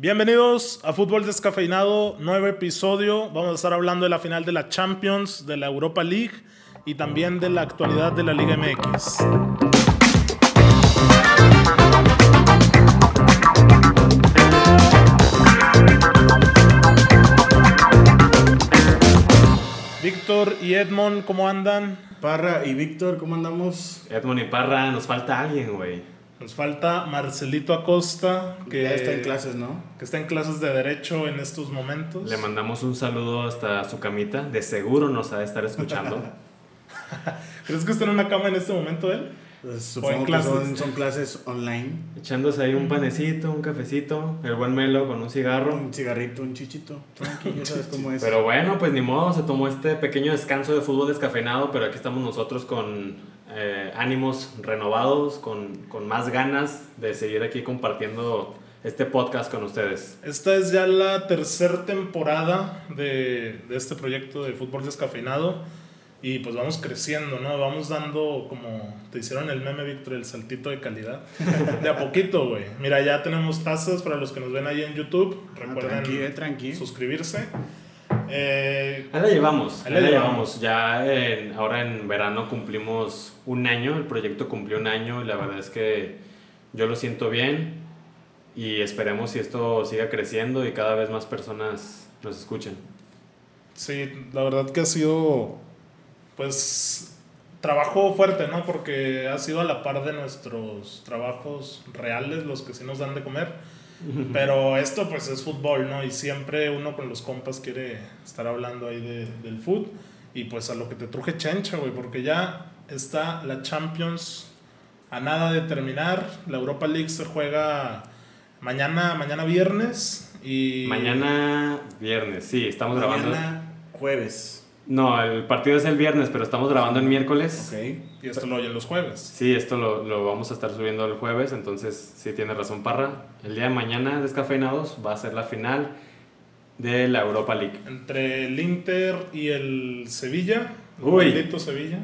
Bienvenidos a Fútbol Descafeinado, nuevo episodio. Vamos a estar hablando de la final de la Champions, de la Europa League y también de la actualidad de la Liga MX. Víctor y Edmond, ¿cómo andan? Parra y Víctor, ¿cómo andamos? Edmond y Parra, nos falta alguien, güey. Nos falta Marcelito Acosta, que ya está en clases, ¿no? Que está en clases de Derecho en estos momentos. Le mandamos un saludo hasta su camita. De seguro nos ha de estar escuchando. ¿Crees que está en una cama en este momento él? Pues, supongo que son, son, clases online. Echándose ahí un panecito, un cafecito, el buen melo con un cigarro. Un cigarrito, un chichito. Tranquilo, sabes cómo es. Pero bueno, pues ni modo, se tomó este pequeño descanso de fútbol descafeinado, pero aquí estamos nosotros con eh, ánimos renovados, con, con más ganas de seguir aquí compartiendo este podcast con ustedes. Esta es ya la tercera temporada de, de este proyecto de fútbol descafeinado. Y pues vamos creciendo, ¿no? Vamos dando, como te hicieron el meme, Víctor, el saltito de calidad. De a poquito, güey. Mira, ya tenemos tazas para los que nos ven ahí en YouTube. Ah, Recuerden tranqui, suscribirse. Eh, ahí la llevamos, ahí la llevamos. Ya ahora en verano cumplimos un año, el proyecto cumplió un año y la verdad es que yo lo siento bien y esperemos si esto siga creciendo y cada vez más personas nos escuchen. Sí, la verdad que ha sido pues trabajo fuerte, ¿no? Porque ha sido a la par de nuestros trabajos reales, los que sí nos dan de comer. Pero esto pues es fútbol, ¿no? Y siempre uno con los compas quiere estar hablando ahí de, del fútbol. Y pues a lo que te truje chencha, güey, porque ya está la Champions a nada de terminar. La Europa League se juega mañana, mañana viernes y... Mañana viernes, sí, estamos grabando. Mañana jueves. No, el partido es el viernes, pero estamos grabando en miércoles. Ok. Y esto lo oyen los jueves. Sí, esto lo, lo, vamos a estar subiendo el jueves, entonces sí tiene razón Parra. El día de mañana, descafeinados, va a ser la final de la Europa League. Entre el Inter y el Sevilla. Uy. El Sevilla.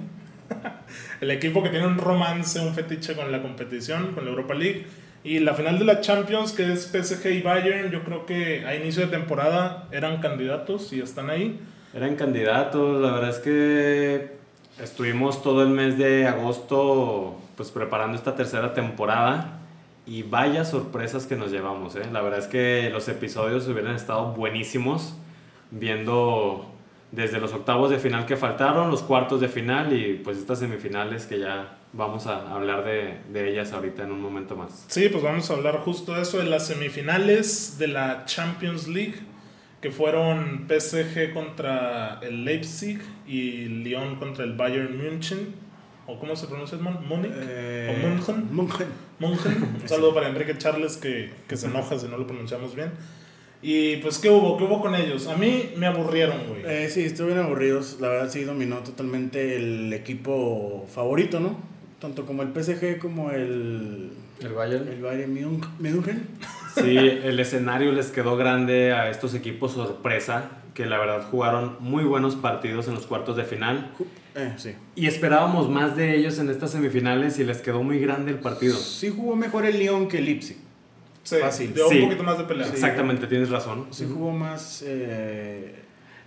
el equipo que tiene un romance, un fetiche con la competición, con la Europa League. Y la final de la Champions, que es PSG y Bayern, yo creo que a inicio de temporada eran candidatos y están ahí. Eran candidatos, la verdad es que estuvimos todo el mes de agosto pues preparando esta tercera temporada y vaya sorpresas que nos llevamos, ¿eh? La verdad es que los episodios hubieran estado buenísimos viendo desde los octavos de final que faltaron, los cuartos de final y pues estas semifinales que ya vamos a hablar de, de, ellas ahorita en un momento más. Sí, pues vamos a hablar justo de eso, de las semifinales de la Champions League que fueron PSG contra el Leipzig y Lyon contra el Bayern München. ¿O cómo se pronuncia, man? ¿Múnich? Eh, ¿O München? München. München. Un saludo para Enrique Charles que, que se enoja si no lo pronunciamos bien. Y pues, ¿qué hubo? ¿Qué hubo con ellos? A mí me aburrieron, güey. Eh, sí, estuvieron aburridos. La verdad, sí dominó totalmente el equipo favorito, ¿no? Tanto como el PSG como el. El Bayern. El Bayern München. Sí, el escenario les quedó grande a estos equipos sorpresa, que la verdad jugaron muy buenos partidos en los cuartos de final. Eh, sí. Y esperábamos más de ellos en estas semifinales y les quedó muy grande el partido. Sí jugó mejor el Lyon que el Leipzig. Sí, Fácil. Dio un poquito más de pelea. Exactamente, tienes razón. Sí jugó más... Eh,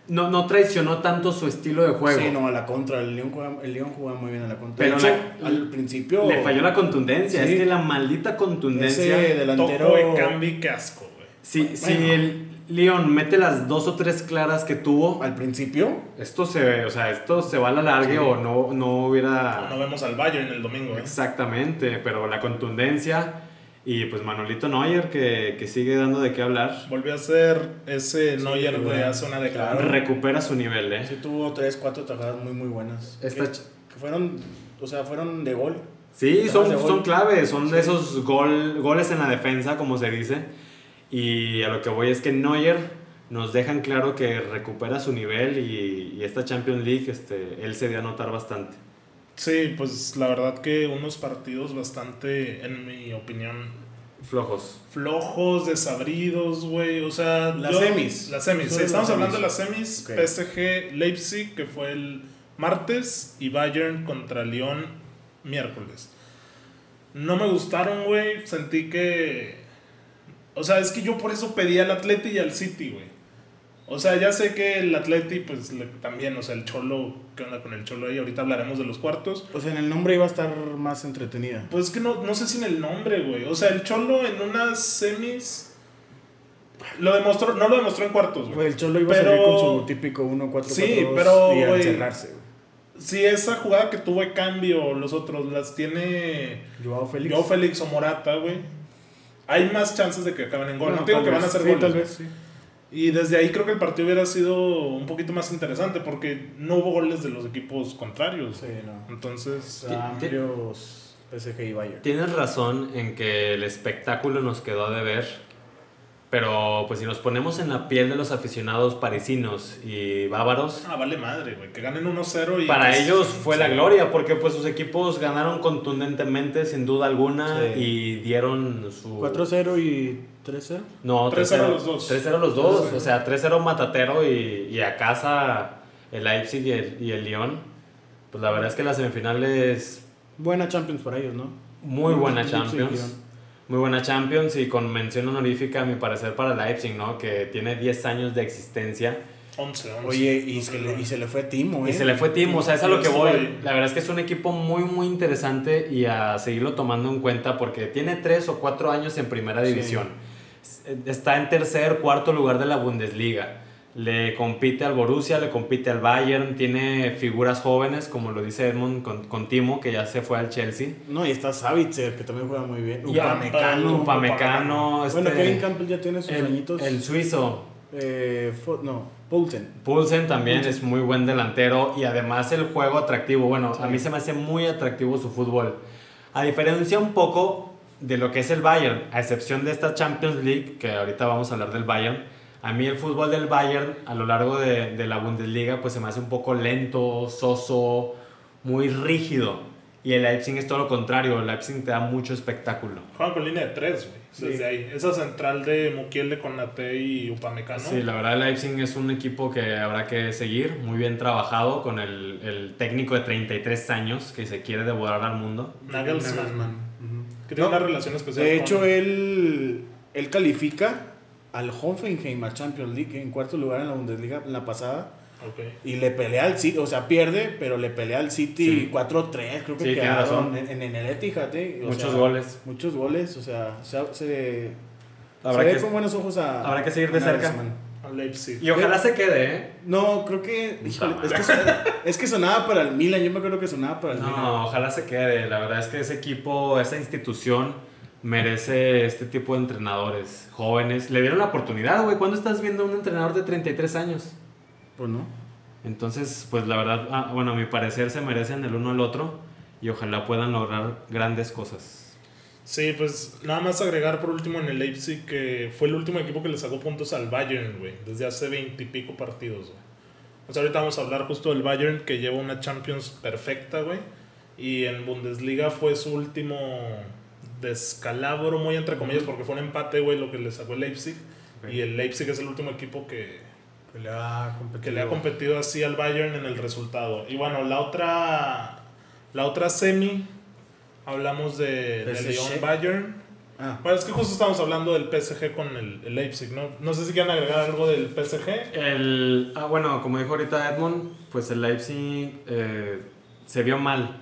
no, no traicionó tanto su estilo de juego. Sí, no, a la contra. El León jugaba, el León jugaba muy bien a la contra. Pero hecho, al principio. Le falló la contundencia. Es que la maldita contundencia. Ese delantero. De Cambi casco, güey. Sí, el León mete las dos o tres claras que tuvo. Al principio. Esto se, o sea, esto se va a la larga sí. o no, no hubiera. No vemos al Bayern el domingo, ¿eh? Exactamente, pero la contundencia. Y pues Manolito Neuer, que, que, sigue dando de qué hablar. Volvió a ser ese sí, Neuer de hace una década. Recupera su nivel, ¿eh? Sí, tuvo tres, cuatro tajadas muy, muy buenas. Esta... Que, que, fueron, o sea, fueron de gol. Sí, son, gol. son claves, son sí. de esos gol, goles en la defensa, como se dice. Y a lo que voy es que Neuer nos dejan claro que recupera su nivel y, y esta Champions League, este, él se dio a notar bastante. Sí, pues la verdad que unos partidos bastante, en mi opinión, flojos. Flojos, desabridos, güey. O sea, las yo, semis. Las semis. Sí, estamos hablando de las semis. Okay. PSG Leipzig, que fue el martes, y Bayern contra Lyon miércoles. No me gustaron, güey. Sentí que. O sea, es que yo por eso pedí al Atleti y al City, güey. O sea, ya sé que el Atleti, pues le- también, o sea, el Cholo, ¿qué onda con el Cholo ahí? Ahorita hablaremos de los cuartos. O sea, en el nombre iba a estar más entretenida. Pues es que no, no sé si en el nombre, güey. O sea, el Cholo en unas semis lo demostró, no lo demostró en cuartos, güey. El Cholo iba Pero- a salir con su típico 1-4-4-2 Sí, pero, y a güey, encerrarse, güey. Si esa jugada que tuvo de cambio, los otros las tiene Joao Félix. Joao Félix o Morata, güey. Hay más chances de que acaben en gol. No, te digo que van a hacer Sí, goles. tal vez, sí. Y desde ahí creo que el partido hubiera sido un poquito más interesante porque no hubo goles de los equipos contrarios. Sí, no. Entonces, amplios PSG y Bayern. Tienes razón en que el espectáculo nos quedó a deber, pero pues si nos ponemos en la piel de los aficionados parisinos y bávaros, ah, vale madre, güey. Que ganen 1-0 y. para que- ellos fue la sí. gloria, porque pues sus equipos ganaron contundentemente, sin duda alguna, Sí. y dieron su... 4-0 y 3-0. No, 3-0 los dos. 3-0 los dos, 3-0. o sea, 3-0 Matatero y, y a casa el Leipzig y el, y el Lyon. Pues la verdad es que las semifinales Buena Champions para ellos, ¿no? Muy buena Champions. Muy buena Champions y con mención honorífica, a mi parecer, para Leipzig, ¿no? Que tiene 10 años de existencia. 11, 11. Oye, y se, le, y se le fue Timo, ¿eh? Y se le fue Timo, o sea, es a lo que voy. La verdad es que es un equipo muy, muy interesante y a seguirlo tomando en cuenta porque tiene 3 o 4 años en primera Sí. Está en tercer, cuarto lugar de la Bundesliga. Le compite al Borussia, le compite al Bayern, tiene figuras jóvenes, como lo dice Edmond con, con Timo, que ya se fue al Chelsea. No, y está Savitzer, que también juega muy bien. Upamecano. Upamecano, este, Bueno, Kevin Campbell ya tiene sus el, añitos. el suizo, Eh, no, Poulsen. Poulsen también es muy buen delantero y además el juego atractivo. Bueno, a mí se me hace muy atractivo su fútbol. A diferencia un poco de lo que es el Bayern, a excepción de esta Champions League, que ahorita vamos a hablar del Bayern, a mí el fútbol del Bayern a lo largo de, de la Bundesliga pues se me hace un poco lento, soso, muy rígido. Y el Leipzig es todo lo contrario, el Leipzig te da mucho espectáculo. Juegan con línea de 3, güey. Sí. Desde ahí. Esa central de Mukiele con Nate y Upamecano. Sí, la verdad el Leipzig es un equipo que habrá que seguir, muy bien trabajado con el, el técnico de 33 años que se quiere devorar al mundo. Nagelsmann. Ujú. Que tiene No, una relación especial. De con- hecho, él, él califica al Hoffenheim a Champions League en cuarto lugar en la Bundesliga en la pasada. Ok. Y le pelea al City, o sea, pierde, pero le pelea al City Sí. 4-3, creo que Sí, tiene quedaron razón. en, en el Etihad, ¿eh? Muchos sea, goles. Muchos goles, o sea, se, se, Habrá se ve que- con buenos ojos a... habrá que seguir de cerca. Nagelsmann. Leipzig. Y ojalá se quede, ¿eh? No, creo que, híjole, es que, sonaba, es que sonaba para el Milan, yo me acuerdo que sonaba para el Milan. No, ojalá se quede. La verdad es que ese equipo, esa institución merece este tipo de entrenadores jóvenes. Le dieron la oportunidad, güey. ¿Cuándo estás viendo a un entrenador de 33 años? Pues no. Entonces, pues la verdad, ah, bueno, a mi parecer se merecen el uno al otro y ojalá puedan lograr grandes cosas. Sí, pues nada más agregar por último en el Leipzig que fue el último equipo que le sacó puntos al Bayern, güey, desde hace veintipico partidos, güey. O sea, ahorita vamos a hablar justo del Bayern que lleva una Champions perfecta, güey. Y en Bundesliga fue su último descalabro, muy entre comillas, porque fue un empate, güey, lo que le sacó el Leipzig. Ok. Y el Leipzig es el último equipo que, Que le ha que le ha competido así al Bayern en el resultado. Y bueno, la otra, la otra semi, hablamos de, de. Lyon Bayern. Ah, Bueno, es que justo estamos hablando del PSG con el, el Leipzig, ¿no? No sé si quieren agregar algo del PSG. El, ah, bueno, como dijo ahorita Edmond, pues el Leipzig eh, se vio mal.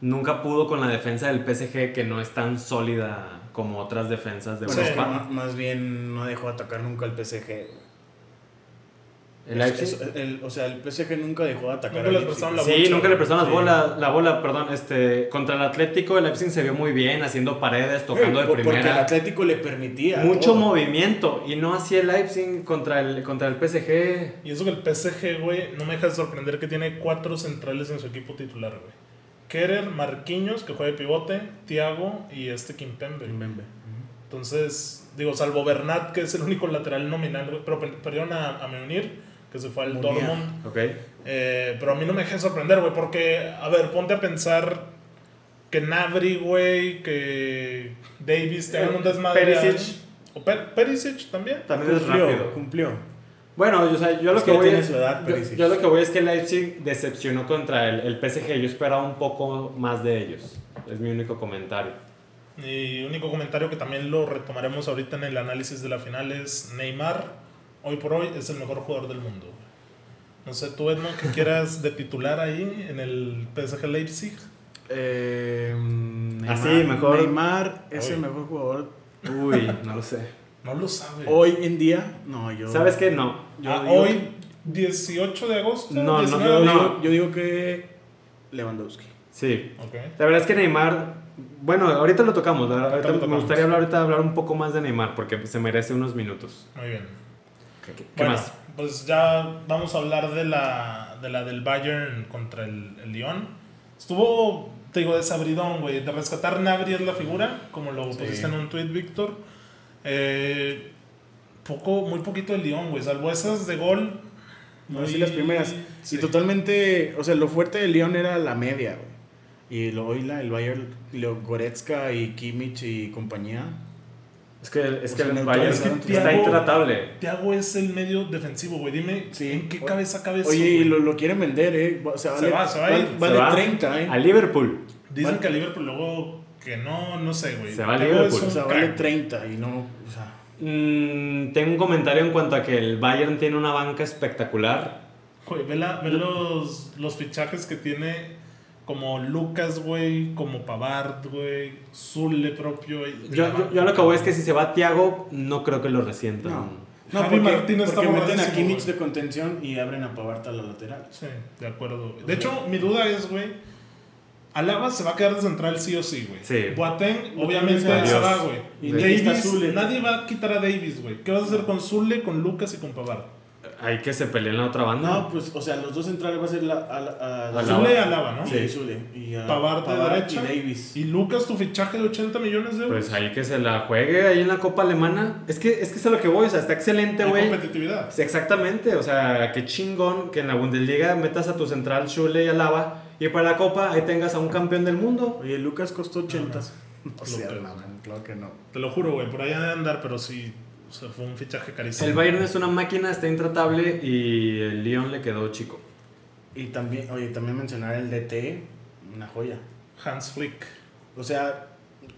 Nunca pudo con la defensa del PSG que no es tan sólida como otras defensas de Europa. ma- más bien no dejó atacar nunca al PSG. El Leipzig. Es- es- el- o sea, el PSG nunca dejó de atacar Nunca Leipzig. prestaron la Sí, bocha, nunca le prestaron las Sí. bolas, la bola, perdón, este, contra el Atlético el Leipzig se vio muy bien, haciendo paredes, tocando de Por- Porque el primera. Atlético le permitía. Mucho todo. movimiento y no hacía el Leipzig contra el, contra el PSG. Y eso que el PSG, güey, no me deja de sorprender que tiene cuatro centrales en su equipo titular, güey. Kerer, Marquinhos, que juega de pivote, Thiago y este Kimpembe. Mbembe. Entonces, digo, salvo Bernat, que es el único lateral nominal, güey, pero per- perdieron a, a Meunir, que se fue al. Dortmund. Ok. Eh, pero a mí no me deja de sorprender, güey, porque, a ver, ponte a pensar que Nabri, güey, que Davis te hagan un desmadre. Perisic. O Per- Perisic también. También es Cumplió, rápido. cumplió. Bueno, o sea, yo lo Es que, que voy es, edad, yo, yo lo que voy es que Leipzig decepcionó contra el, el PSG. Yo esperaba un poco más de ellos. Es mi único comentario. Mi único comentario que también lo retomaremos ahorita en el análisis de la final es Neymar, hoy por hoy, es el mejor jugador del mundo. No sé, tú Edmond, que quieras de titular ahí en el PSG Leipzig. Eh, Neymar, Así, mejor. Neymar es el mejor jugador. Uy, no lo sé. No lo sabe. Hoy en día, no, yo. ¿Sabes qué? No. Yo Ah, hoy, 18 de agosto. No, no, 19 Yo, de no. agosto. digo, yo digo que Lewandowski. Sí. Ok. La verdad es que Neymar, bueno, ahorita lo tocamos. Ahorita ahorita lo me tocamos. gustaría hablar, ahorita hablar un poco más de Neymar porque se merece unos minutos. Muy bien. ¿Qué, qué bueno, más? pues ya vamos a hablar de la, de la del Bayern contra el, el Lyon. Estuvo, te digo, desabridón, güey. De rescatar Nabri es la figura, como lo Sí. pusiste en un tweet, Víctor. Eh, poco, muy poquito el Lyon, güey. Salvo esas de gol. No, muy- sí, las primeras. sí. Y totalmente, o sea, lo fuerte del León era la media, güey. Y lo, hoy la, el Bayern, lo, Goretzka y Kimmich y compañía. Es que, es que sea, el Bayern Es que está intratable. Thiago es el medio defensivo, güey. Dime, Sí. ¿en qué cabeza cabe eso? Oye, y lo, lo quieren vender, ¿eh? O sea, Se vale, va, se va a vale, ir. vale Se va 30, ¿eh? A Liverpool. Dicen Vale. que a Liverpool luego que no, no sé, güey. Se va a Liverpool. un O sea, vale crack. 30 y no, o sea... Mm, tengo un comentario en cuanto a que el Bayern tiene una banca espectacular. Güey, ve, la- ve los, los fichajes que tiene como Lucas, güey, como Pavard, güey, Zule propio. y- Yo, yo, yo lo que voy es que si se va Thiago, no creo que lo resientan. No. No, Javi porque- Martínez porque porque meten a Kimmich de contención y abren a Pavard a la lateral. Sí, de acuerdo. güey. De hecho, mi duda es, güey, Alaba se va a quedar de central sí o sí, güey. Sí. Boateng, obviamente, se va, güey. Y Davis, Zule. nadie va a quitar a Davis, güey. ¿Qué vas a hacer con Zule, con Lucas y con Pavard? Hay que se peleen la otra banda. No, pues, o sea, los dos centrales va a ser la, a, a, a-. Zule, Alaba, ¿no? Sí, Zule. Y a Pavard de derecha. y Davis. Y Lucas, tu fichaje de 80 millones de euros. Pues ahí que se la juegue ahí en la Copa Alemana. Es que es que es a lo que voy, o sea, está excelente, güey. competitividad. Sí, Exactamente, o sea, qué chingón que en la Bundesliga metas a tu central Schule y Alaba y para la Copa ahí tengas a un campeón del mundo. Oye, Lucas costó 80. No, O sea, Lucas. no, claro que no. Te lo juro, güey. Por ahí han de andar, pero sí. O sea, fue un fichaje carísimo. El Bayern es una máquina, está intratable y el Lyon le quedó chico. Y también, oye, también mencionar el DT, una joya. Hans Flick. O sea,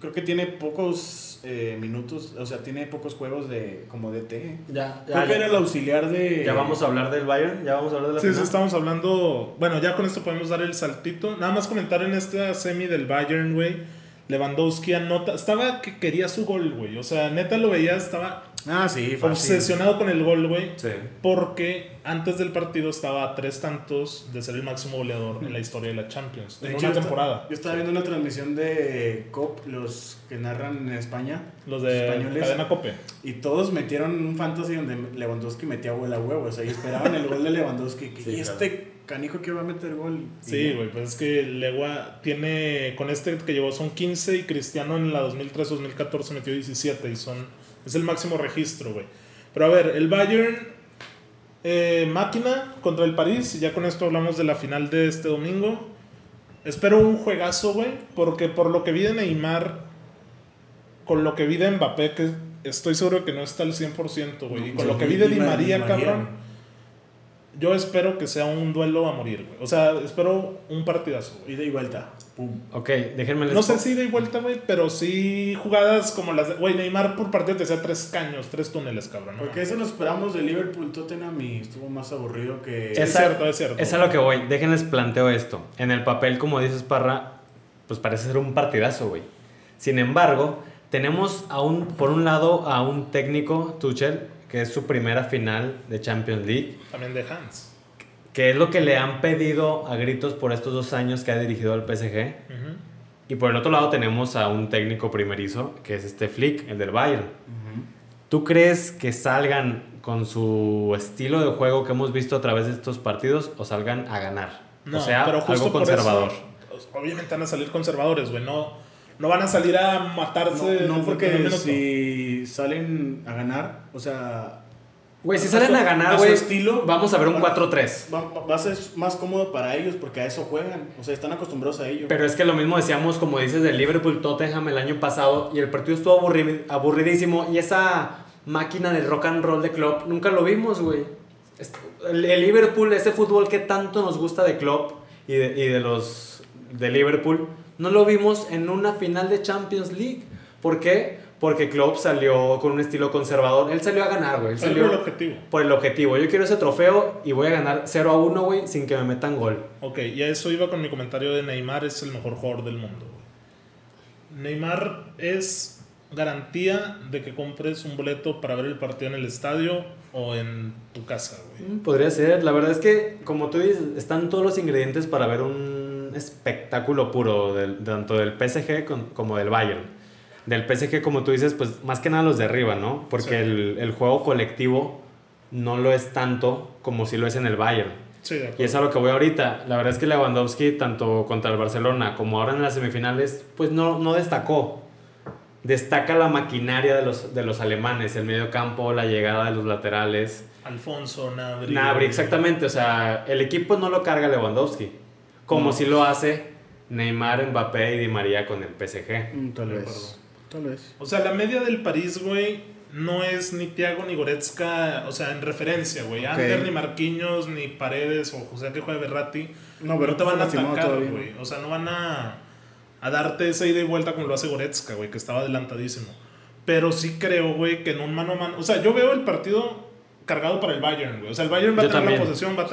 creo que tiene pocos eh, minutos, o sea, tiene pocos juegos de como DT. Ya, Creo que era el auxiliar de... ya vamos a hablar del Bayern, ya vamos a hablar de la Sí, sí, final. estamos hablando. Bueno, ya con esto podemos dar el saltito. Nada más comentar en esta semi del Bayern, güey. Lewandowski anota. Estaba que quería su gol, güey. O sea, neta lo veía, estaba Ah, sí, fácil. obsesionado con el gol, güey. Sí. Porque antes del partido estaba a tres tantos de ser el máximo goleador en la historia de la Champions. De En hecho, una yo temporada. Estaba, yo estaba viendo una transmisión de COP, los que narran en España, Los de españoles. Cadena Cope. y todos metieron un fantasy donde Lewandowski metía gol a huevo, o sea, y esperaban el gol de Lewandowski. que, Sí, y claro. este canijo que va a meter gol. Sí, güey, pues es que Legua tiene, con este que llevó son 15 y Cristiano en la 2003-2014 metió 17 y son, es el máximo registro, güey. Pero a ver, el Bayern, eh, máquina contra el París, y ya con esto hablamos de la final de este domingo. Espero un juegazo, güey, porque por lo que vi de Neymar, con lo que vi de Mbappé, que estoy seguro que no está al 100%, güey, y con lo que vi de Di María. cabrón. Yo espero que sea un duelo a morir, güey. O sea, espero un partidazo, güey. Ida y vuelta. Pum. Ok, déjenme les No sé si de vuelta, güey, pero sí jugadas como las de. Güey, Neymar por partido te hacía tres caños, tres túneles, cabrón. ¿no? Porque eso nos esperamos de Liverpool Tottenham y estuvo más aburrido que. Es cierto, es cierto. Es a lo que voy. Déjenles planteo esto. En el papel, como dices, Parra, pues parece ser un partidazo, güey. Sin embargo, tenemos a un, por un lado a un técnico, Tuchel, que es su primera final de Champions League, También de Hans. que es lo que le han pedido a gritos por estos dos años que ha dirigido al PSG. Ujú. Y por el otro lado tenemos a un técnico primerizo, que es este Flick, el del Bayern. Ujú. ¿Tú crees que salgan con su estilo de juego que hemos visto a través de estos partidos o salgan a ganar? No, o sea, pero justo algo por conservador. eso, pues, obviamente van a salir conservadores, güey. No, no van a salir a matarse. No, no porque si salen a ganar, o sea, Güey, si A salen su- a a ganar, su güey, estilo, vamos a ver un va- 4-3. va, va a ser más cómodo para ellos porque a eso juegan, o sea, están acostumbrados a ello. Pero es que lo mismo decíamos, como dices, del Liverpool-Tottenham el año pasado y el partido estuvo aburri- aburridísimo y esa máquina de rock and roll de Klopp nunca lo vimos, güey. El, el Liverpool, ese fútbol que tanto nos gusta de Klopp y de, y de los de Liverpool, no lo vimos en una final de Champions League. ¿Por qué? Porque Klopp salió con un estilo conservador. Él salió a ganar, güey. Salió por el objetivo. por el objetivo. Yo quiero ese trofeo y voy a ganar 0 a 1, güey, sin que me metan gol. Ok, y a eso iba con mi comentario de Neymar es el mejor jugador del mundo. güey. Neymar es garantía de que compres un boleto para ver el partido en el estadio o en tu casa, güey. Mm, Podría ser. La verdad es que, como tú dices, están todos los ingredientes para ver un espectáculo puro, del, tanto del PSG con- como del Bayern. Del PSG, como tú dices, pues más que nada los de arriba, ¿no? Porque Sí. el, el juego colectivo no lo es tanto como si lo es en el Bayern. Sí, Y es a lo que voy ahorita. La verdad es que Lewandowski, tanto contra el Barcelona como ahora en las semifinales, pues no, no destacó. Destaca la maquinaria de los, de los alemanes, el medio campo, la llegada de los laterales. Alfonso, Nabri. Nabri, exactamente. O sea, el equipo no lo carga Lewandowski. Como No. si lo hace Neymar, Mbappé y Di María con el PSG. Mm, Tal vez. Tal vez. O sea, la media del París, güey, no es ni Thiago ni Goretzka, o sea, en referencia, güey. Ok. Ander, ni Marquinhos, ni Paredes, o José que juegue Berratti. No, No, pero te van a atacar, güey. O sea, no van a, a darte esa ida y vuelta como lo hace Goretzka, güey, que estaba adelantadísimo. Pero sí creo, güey, que en un mano a mano. O sea, yo veo el partido cargado para el Bayern, güey. O sea, el Bayern va Yo a tener también. la posesión, va a Sí.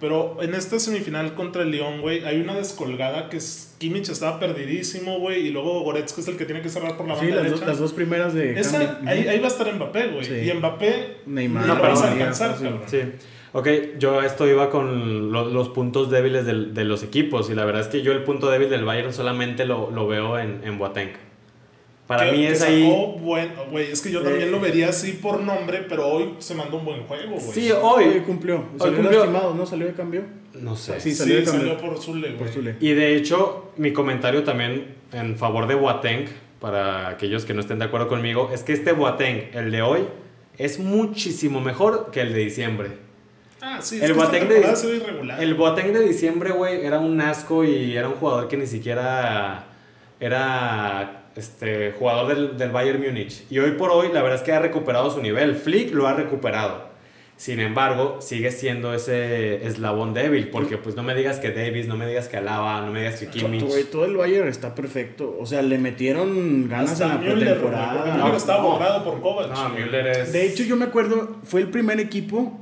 Pero en esta semifinal contra el León, güey, hay una descolgada que es, Kimmich estaba perdidísimo, güey, y luego Goretzka es el que tiene que cerrar por la Sí, banda las, derecha. dos- las dos primeras de Esa, ahí, ahí va a estar Mbappé, güey. Sí. Y Mbappé Neymar. No, vas a María, alcanzar, sí. cabrón. Sí. Ok, yo esto iba con lo- los puntos débiles del- de los equipos y la verdad es que yo el punto débil del Bayern solamente lo, lo veo en, en Boateng. Para Que- mí que es sacó ahí... buen- güey, es que yo Eh. también lo vería así por nombre, pero hoy se mandó un buen juego, güey. Sí, Hoy hoy... cumplió. Salió cumplió. lastimado, ¿no? Salió de cambio. No sé. Sí, Sí, salió de salió, por Zule, güey. Por Zule. Y de hecho, mi comentario también en favor de Boateng, para aquellos que no estén de acuerdo conmigo, es que este Boateng, el de hoy, es muchísimo mejor que el de diciembre. Ah, sí, El que Boateng de-. El Boateng de diciembre, güey, era un asco y era un jugador que ni siquiera era este, jugador del, del Bayern Múnich. Y hoy por hoy, la verdad es que ha recuperado su nivel. Flick lo ha recuperado. Sin embargo, sigue siendo ese eslabón débil, porque pues no me digas que Davis, no me digas que Alaba, no me digas que Kimmich. Güey, todo el Bayern está perfecto. O sea, le metieron ganas Hasta en la Müller, pretemporada. Müller estaba No. borrado por Kovac. No. Müller es... De hecho, yo me acuerdo, fue el primer equipo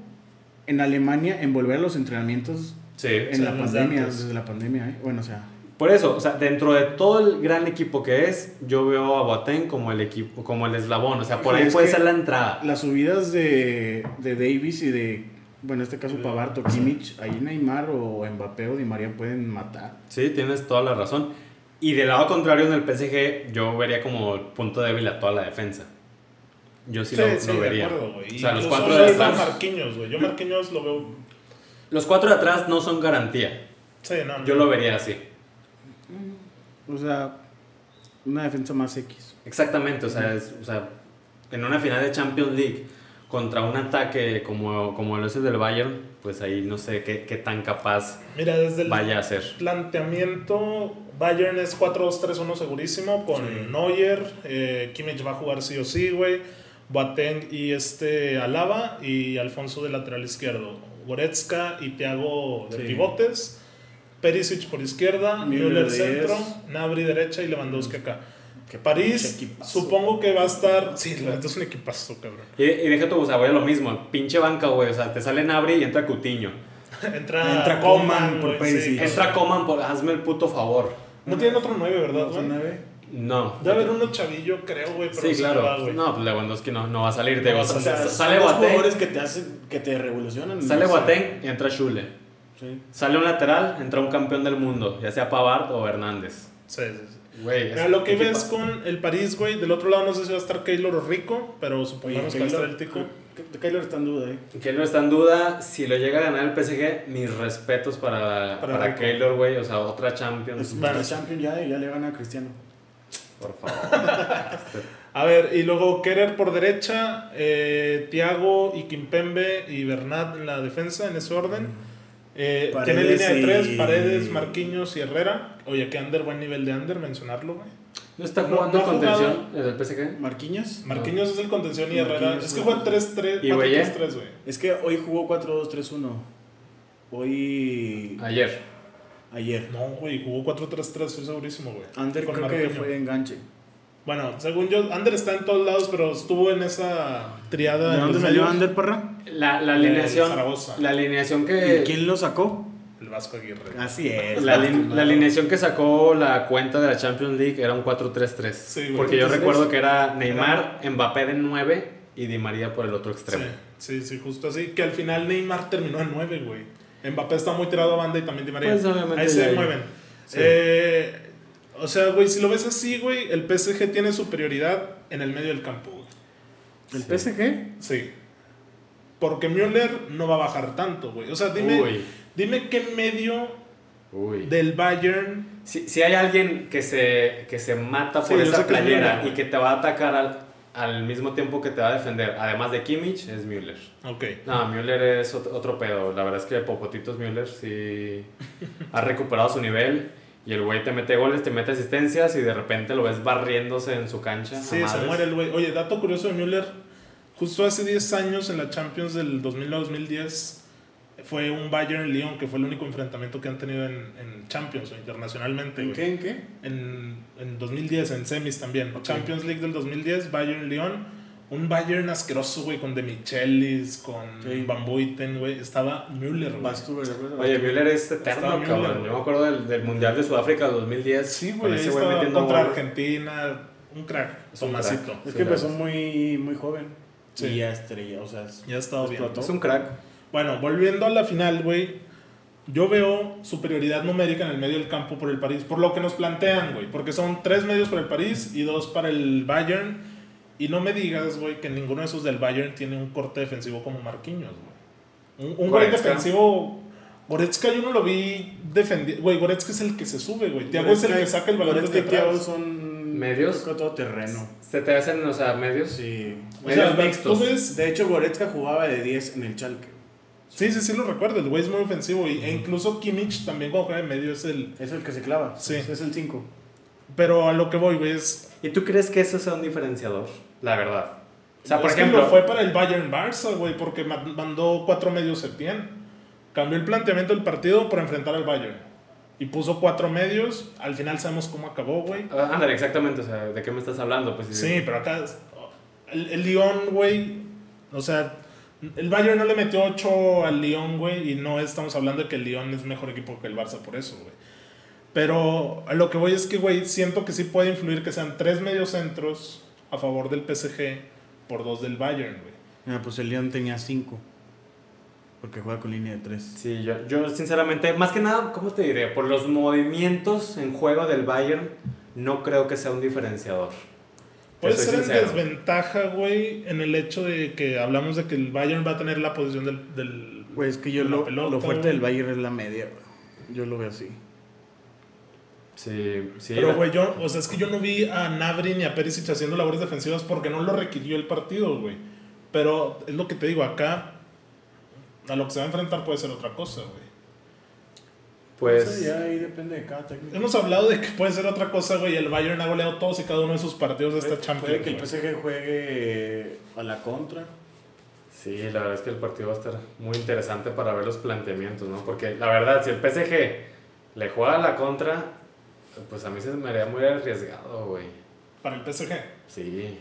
en Alemania en volver a los entrenamientos Sí. en Sí, la pandemia, antes. desde la pandemia, ¿eh? Bueno, o sea, Por eso, o sea, dentro de todo el gran equipo que es, yo veo a Boateng como el equipo, como el eslabón. O sea, por ahí puede ser la entrada. las subidas de, de Davis y de, bueno, en este caso Pavarto, Kimmich, ahí Neymar o Mbappé o Di María pueden matar. Sí, tienes toda la razón. Y del lado contrario, en el PSG, yo vería como el punto débil a toda la defensa. Yo sí, Sí, lo, sí, lo de vería. acuerdo. O sea, los cuatro de atrás. Marquinhos, güey. Yo Marquinhos lo veo... Los cuatro de atrás no son garantía. Sí, no. Yo no. lo vería así. O sea, una defensa más X. Exactamente, o sea, es- o sea, en una final de Champions League contra un ataque como, como lo es el del Bayern, pues ahí no sé qué, qué tan capaz Mira, desde el vaya a ser. planteamiento, Bayern es 4-2-3-1 segurísimo, con Sí. Neuer, eh, Kimmich va a jugar sí o sí, güey, Boateng y este Alaba, y Alfonso de lateral izquierdo, Goretzka y Thiago de Sí. pivotes, Perisic por izquierda, Müller centro. Nabri derecha y Lewandowski acá. Qué París, supongo que va a estar... Sí, la es un equipazo, cabrón. Y, y deja tú, o sea, voy a lo mismo, pinche banca, güey, o sea, te sale Nabri y entra Coutinho. Entra, Entra Coman por Perisic. Entra Coman, por, hazme el puto favor. No tienen otro 9, ¿verdad, ¿Son güey? nueve? No. Debe haber uno chavillo, creo, güey, Sí, claro. va, no, pues Lewandowski no, no va a salir. te No va o sea, sale Boateng, jugadores que te hacen, que te revolucionan. sale Boateng y entra Schule. Sí. Sale un lateral, entra un campeón del mundo, ya sea Pavard o Hernández. Sí, sí, sí. Güey, Mira, lo que ves con el París, güey, del otro lado no sé si va a estar Keylor o Rico, pero supongamos que va a estar el tico. Ke- Keylor está en duda, ¿eh? Keylor está en duda. Si lo llega a ganar el PSG, mis respetos para, Para para. Keylor, güey. O sea, otra Champions. Es Bueno. el champion ya ya le gana a Cristiano. Por favor. A ver, y luego Kerer por derecha, eh, Thiago y Kimpembe y Bernat en la defensa, en ese orden. Eh, tiene línea de tres, y- Paredes, Marquinhos y Herrera. Oye, que Ander, buen nivel de Ander, mencionarlo, güey. ¿No está No, jugando no ha contención el del PSG? Marquinhos. Marquinhos es el contención y Herrera. Marquinhos, Es que juega 3-3, ¿Y Güeye? 4-3-3, güey. Es que hoy jugó 4-2-3-1. Hoy. Ayer. Ayer. No, güey, jugó 4-3-3, estoy segurísimo, güey. Ander Con creo que Marquinhos. fue de enganche. Bueno, según yo, Ander está en todos lados, pero estuvo en esa triada. ¿De dónde salió. Ander Parra? La, la alineación. Zaragoza. La alineación ¿Y que. quién lo sacó? El Vasco Aguirre. Así es. La, la alineación que sacó la cuenta de la Champions League era un 4-3-3. Sí, güey. porque yo 4-3-3. recuerdo que era Neymar, Mbappé de 9 y Di María por el otro extremo. Sí, sí, sí, justo así. Que al final Neymar terminó en 9, güey. Mbappé está muy tirado a banda y también Di María. Pues, obviamente, Ahí se mueven. Sí. Eh, o sea, güey, si lo ves así, güey, el PSG tiene superioridad en el medio del campo, güey. ¿El Sí. PSG? Sí. Porque Müller no va a bajar tanto, güey. O sea, dime, Uy, dime qué medio uy. del Bayern. Si, si hay alguien que se, que se mata Sí, por yo esa es playera Müller, y que te va a atacar al, al mismo tiempo que te va a defender, además de Kimmich, es Müller. Ok. No, Müller es otro, otro pedo. La verdad es que Popotitos Müller sí ha recuperado su nivel. Y el güey te mete goles, te mete asistencias y de repente lo ves barriéndose en su cancha. Sí, se madres. muere el güey. Oye, dato curioso de Müller. Justo hace 10 años en la Champions del 2009-2010 fue un Bayern-Lyon, que fue el único enfrentamiento que han tenido en, en Champions o internacionalmente. ¿En qué? ¿En qué? En, en 2010, en semis también. Champions League del 2010, Bayern-Lyon. Un Bayern asqueroso, güey, con De Michelis, con Sí. Van Buiten, güey. Estaba Müller, güey. Vas tú, güey, ¿recuerdas? Oye, Müller es eterno, cabrón. Yo me acuerdo del, del Mundial de Sudáfrica 2010. Sí, güey, ese güey metiendo contra. Argentina. Un crack, Es un Tomasito. crack. Es que empezó muy, muy joven. Sí. Y ya estrella, o sea, es- Ya estaba bien. Es un crack. Bueno, volviendo a la final, güey. Yo veo superioridad numérica en el medio del campo por el París, por lo que nos plantean, güey. Porque son tres medios para el París y dos para el Bayern. Y no me digas, güey, que ninguno de esos del Bayern tiene un corte defensivo como Marquinhos, güey. Un, un gol Goretzka. defensivo. Goretzka yo no lo vi defendiendo. Güey, Goretzka es el que se sube, güey. Thiago es el que saca el balón Goretzka desde y Thiago atrás. son Medios. creo que todo terreno. Se te hacen, o sea, medios. Sí. O sea, medios mixtos. tú ves- De hecho, Goretzka jugaba de 10 en el Chalke. Sí, sí, sí lo recuerdo. El güey es muy ofensivo. Y, E incluso Kimmich también cuando juega de medio es el... Es el que se clava. Sí. Es el 5. Pero a lo que voy, güey, es... ¿Y tú crees que eso sea un diferenciador? La verdad. O sea, por Es que ejemplo, lo fue para el Bayern Barça, güey, porque ma- mandó cuatro medios Setien. Cambió el planteamiento del partido por enfrentar al Bayern. Y puso cuatro medios. Al final sabemos cómo acabó, güey. Ah, Ándale, exactamente, o sea, ¿de qué me estás hablando? Pues Sí, pero acá. El, el Lyon, güey. O sea, el Bayern no le metió 8 al Lyon, güey. Y no estamos hablando de que el Lyon es mejor equipo que el Barça por eso, güey. Pero a lo que voy es que, güey, siento que sí puede influir que sean tres mediocentros a favor del PSG por dos del Bayern, güey. Mira, pues el León tenía 5. Porque juega con línea de 3. Sí, yo, yo sinceramente, más que nada, ¿cómo te diré? Por los movimientos en juego del Bayern, no creo que sea un diferenciador. Puede ser en desventaja, güey, en el hecho de que hablamos de que el Bayern va a tener la posición del. del Pues es que yo lo, pelota, lo fuerte güey. del Bayern es la media. güey. Yo lo veo así. Sí, sí. pero, güey, yo, o sea, es que yo no vi a Nabri ni a Perisic haciendo labores defensivas porque no lo requirió el partido, güey. Pero es lo que te digo, acá, a lo que se va a enfrentar puede ser otra cosa, güey. pues. No sé, ya ahí depende de cada técnico. Hemos hablado de que puede ser otra cosa, güey. El Bayern ha goleado todos y cada uno de sus partidos de esta Puede- Champions. Puede que el. PSG juegue a la contra. Sí, la verdad es que el partido va a estar muy interesante para ver los planteamientos, ¿no? Porque la verdad, si el PSG le juega a la contra, pues a mí se me haría muy arriesgado, güey. Para el PSG. Sí.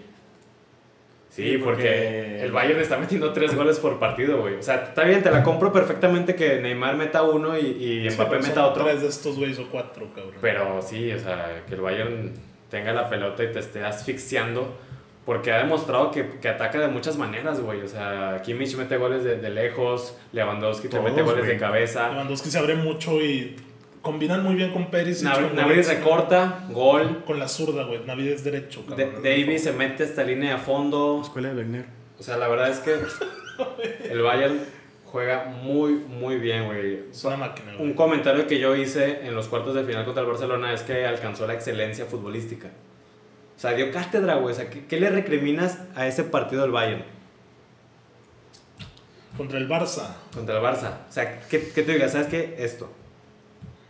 Sí, Sí, porque, porque- el Bayern está metiendo tres goles por partido, güey. O sea, está bien, te la compro perfectamente que Neymar meta uno y, y Sí, Mbappé meta otro. Tres de estos güeyes o cuatro, cabrón. Pero sí, o sea, que el Bayern tenga la pelota y te esté asfixiando. Porque ha demostrado que, que ataca de muchas maneras, güey. O sea, Kimmich mete goles de, de lejos, Lewandowski te Todos, mete goles güey. de cabeza. Lewandowski se abre mucho y combinan muy bien con con Nabri Goretzka. recorta, gol. Con la zurda, güey. Navid es derecho, De- cabrón. Davis se mete esta línea a fondo. Escuela de Wegner. O sea, la verdad es que el Bayern juega muy, muy bien, güey. Es una máquina, güey. Un comentario que yo hice en los cuartos de final contra el Barcelona es que alcanzó la excelencia futbolística. O sea, dio cátedra, güey. O sea, ¿qué, qué le recriminas a ese partido del Bayern Contra el Barça. contra el Barça? O sea, ¿qué, qué te digas? ¿Sabes qué? Esto.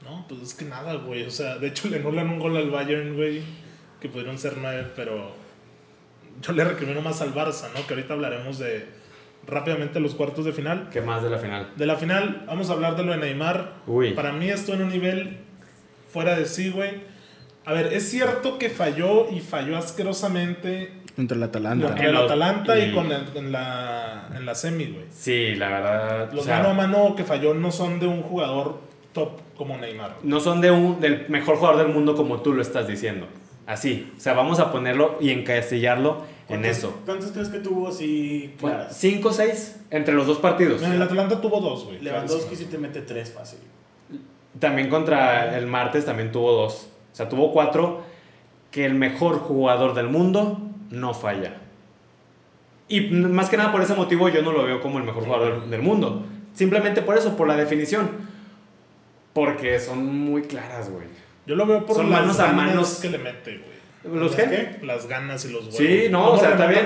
No, pues es que nada, güey. O sea, de hecho le anulan un gol al Bayern, güey. Que pudieron ser nueve, pero yo le recrimino más al Barça, ¿no? Que ahorita hablaremos de rápidamente los cuartos de final. ¿Qué más de la final? De la final, vamos a hablar de lo de Neymar. Uy. Para mí esto en un nivel fuera de sí, güey. A ver, es cierto que falló y falló asquerosamente Contra el Atalanta. contra En el Atalanta y, y- con el- en, la, en la semi, güey. Sí, la verdad. Los o sea, mano a mano que falló no son de un jugador top como Neymar. no son de un, del mejor jugador del mundo como tú lo estás diciendo. Así. O sea, vamos a ponerlo y encasillarlo en ¿Cuántas- eso. ¿Cuántas crees que tuvo así claras? ¿Cinco o seis? Entre los dos partidos. En el Atalanta tuvo dos, güey. Lewandowski sí te mete tres fácil. También contra el martes también tuvo dos. O sea, tuvo cuatro. Que el mejor jugador del mundo no falla. Y más que nada por ese motivo yo no lo veo como el mejor jugador del mundo. Simplemente por eso, por la definición. Porque son muy claras, güey. Yo lo veo por Son las manos a manos. que le mete, güey. ¿Los ¿Las qué? qué? Las ganas y los huevos. Sí, no, ¿Cómo o sea, está bien.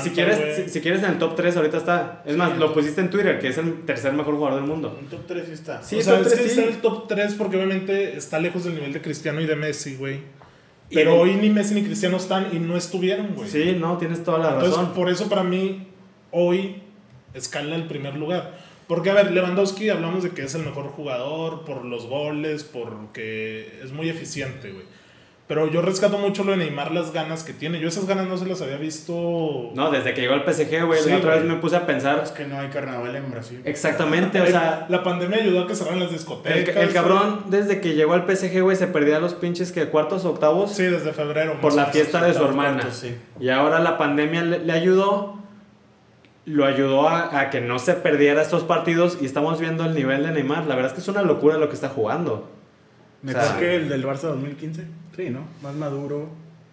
Si- quieres, si, si quieres en el top 3, ahorita está. Es más, lo pusiste en Twitter, que es el tercer mejor jugador del mundo. Un top 3 sí está. Sí, o sea, top es que sí. está en el top 3 porque obviamente está lejos del nivel de Cristiano y de Messi, güey. Pero hoy ni Messi ni Cristiano están y no estuvieron, güey. Sí, no, tienes toda la Entonces, razón. por eso para mí, hoy escala el primer lugar. Porque, a ver, Lewandowski hablamos de que es el mejor jugador por los goles, porque es muy eficiente, güey. Pero yo rescato mucho lo de Neymar, las ganas que tiene. Yo esas ganas no se las había visto. No, desde que llegó al PSG, güey, Sí, la otra güey. vez me puse a pensar. Es que no hay carnaval en Brasil. Exactamente, o sea, la pandemia ayudó a que cerraran las el, discotecas. el cabrón desde que llegó al PSG, güey, se perdía los pinches que cuartos o octavos Sí, desde febrero. por la fiesta de su hermana. cuartos, sí. Y ahora la pandemia le, le ayudó, lo ayudó a, a que no se perdiera estos partidos y estamos viendo el nivel de Neymar. La verdad es que es una locura lo que está jugando. ¿Mejor O sea, que el del Barça 2015? Sí, ¿no? Más maduro.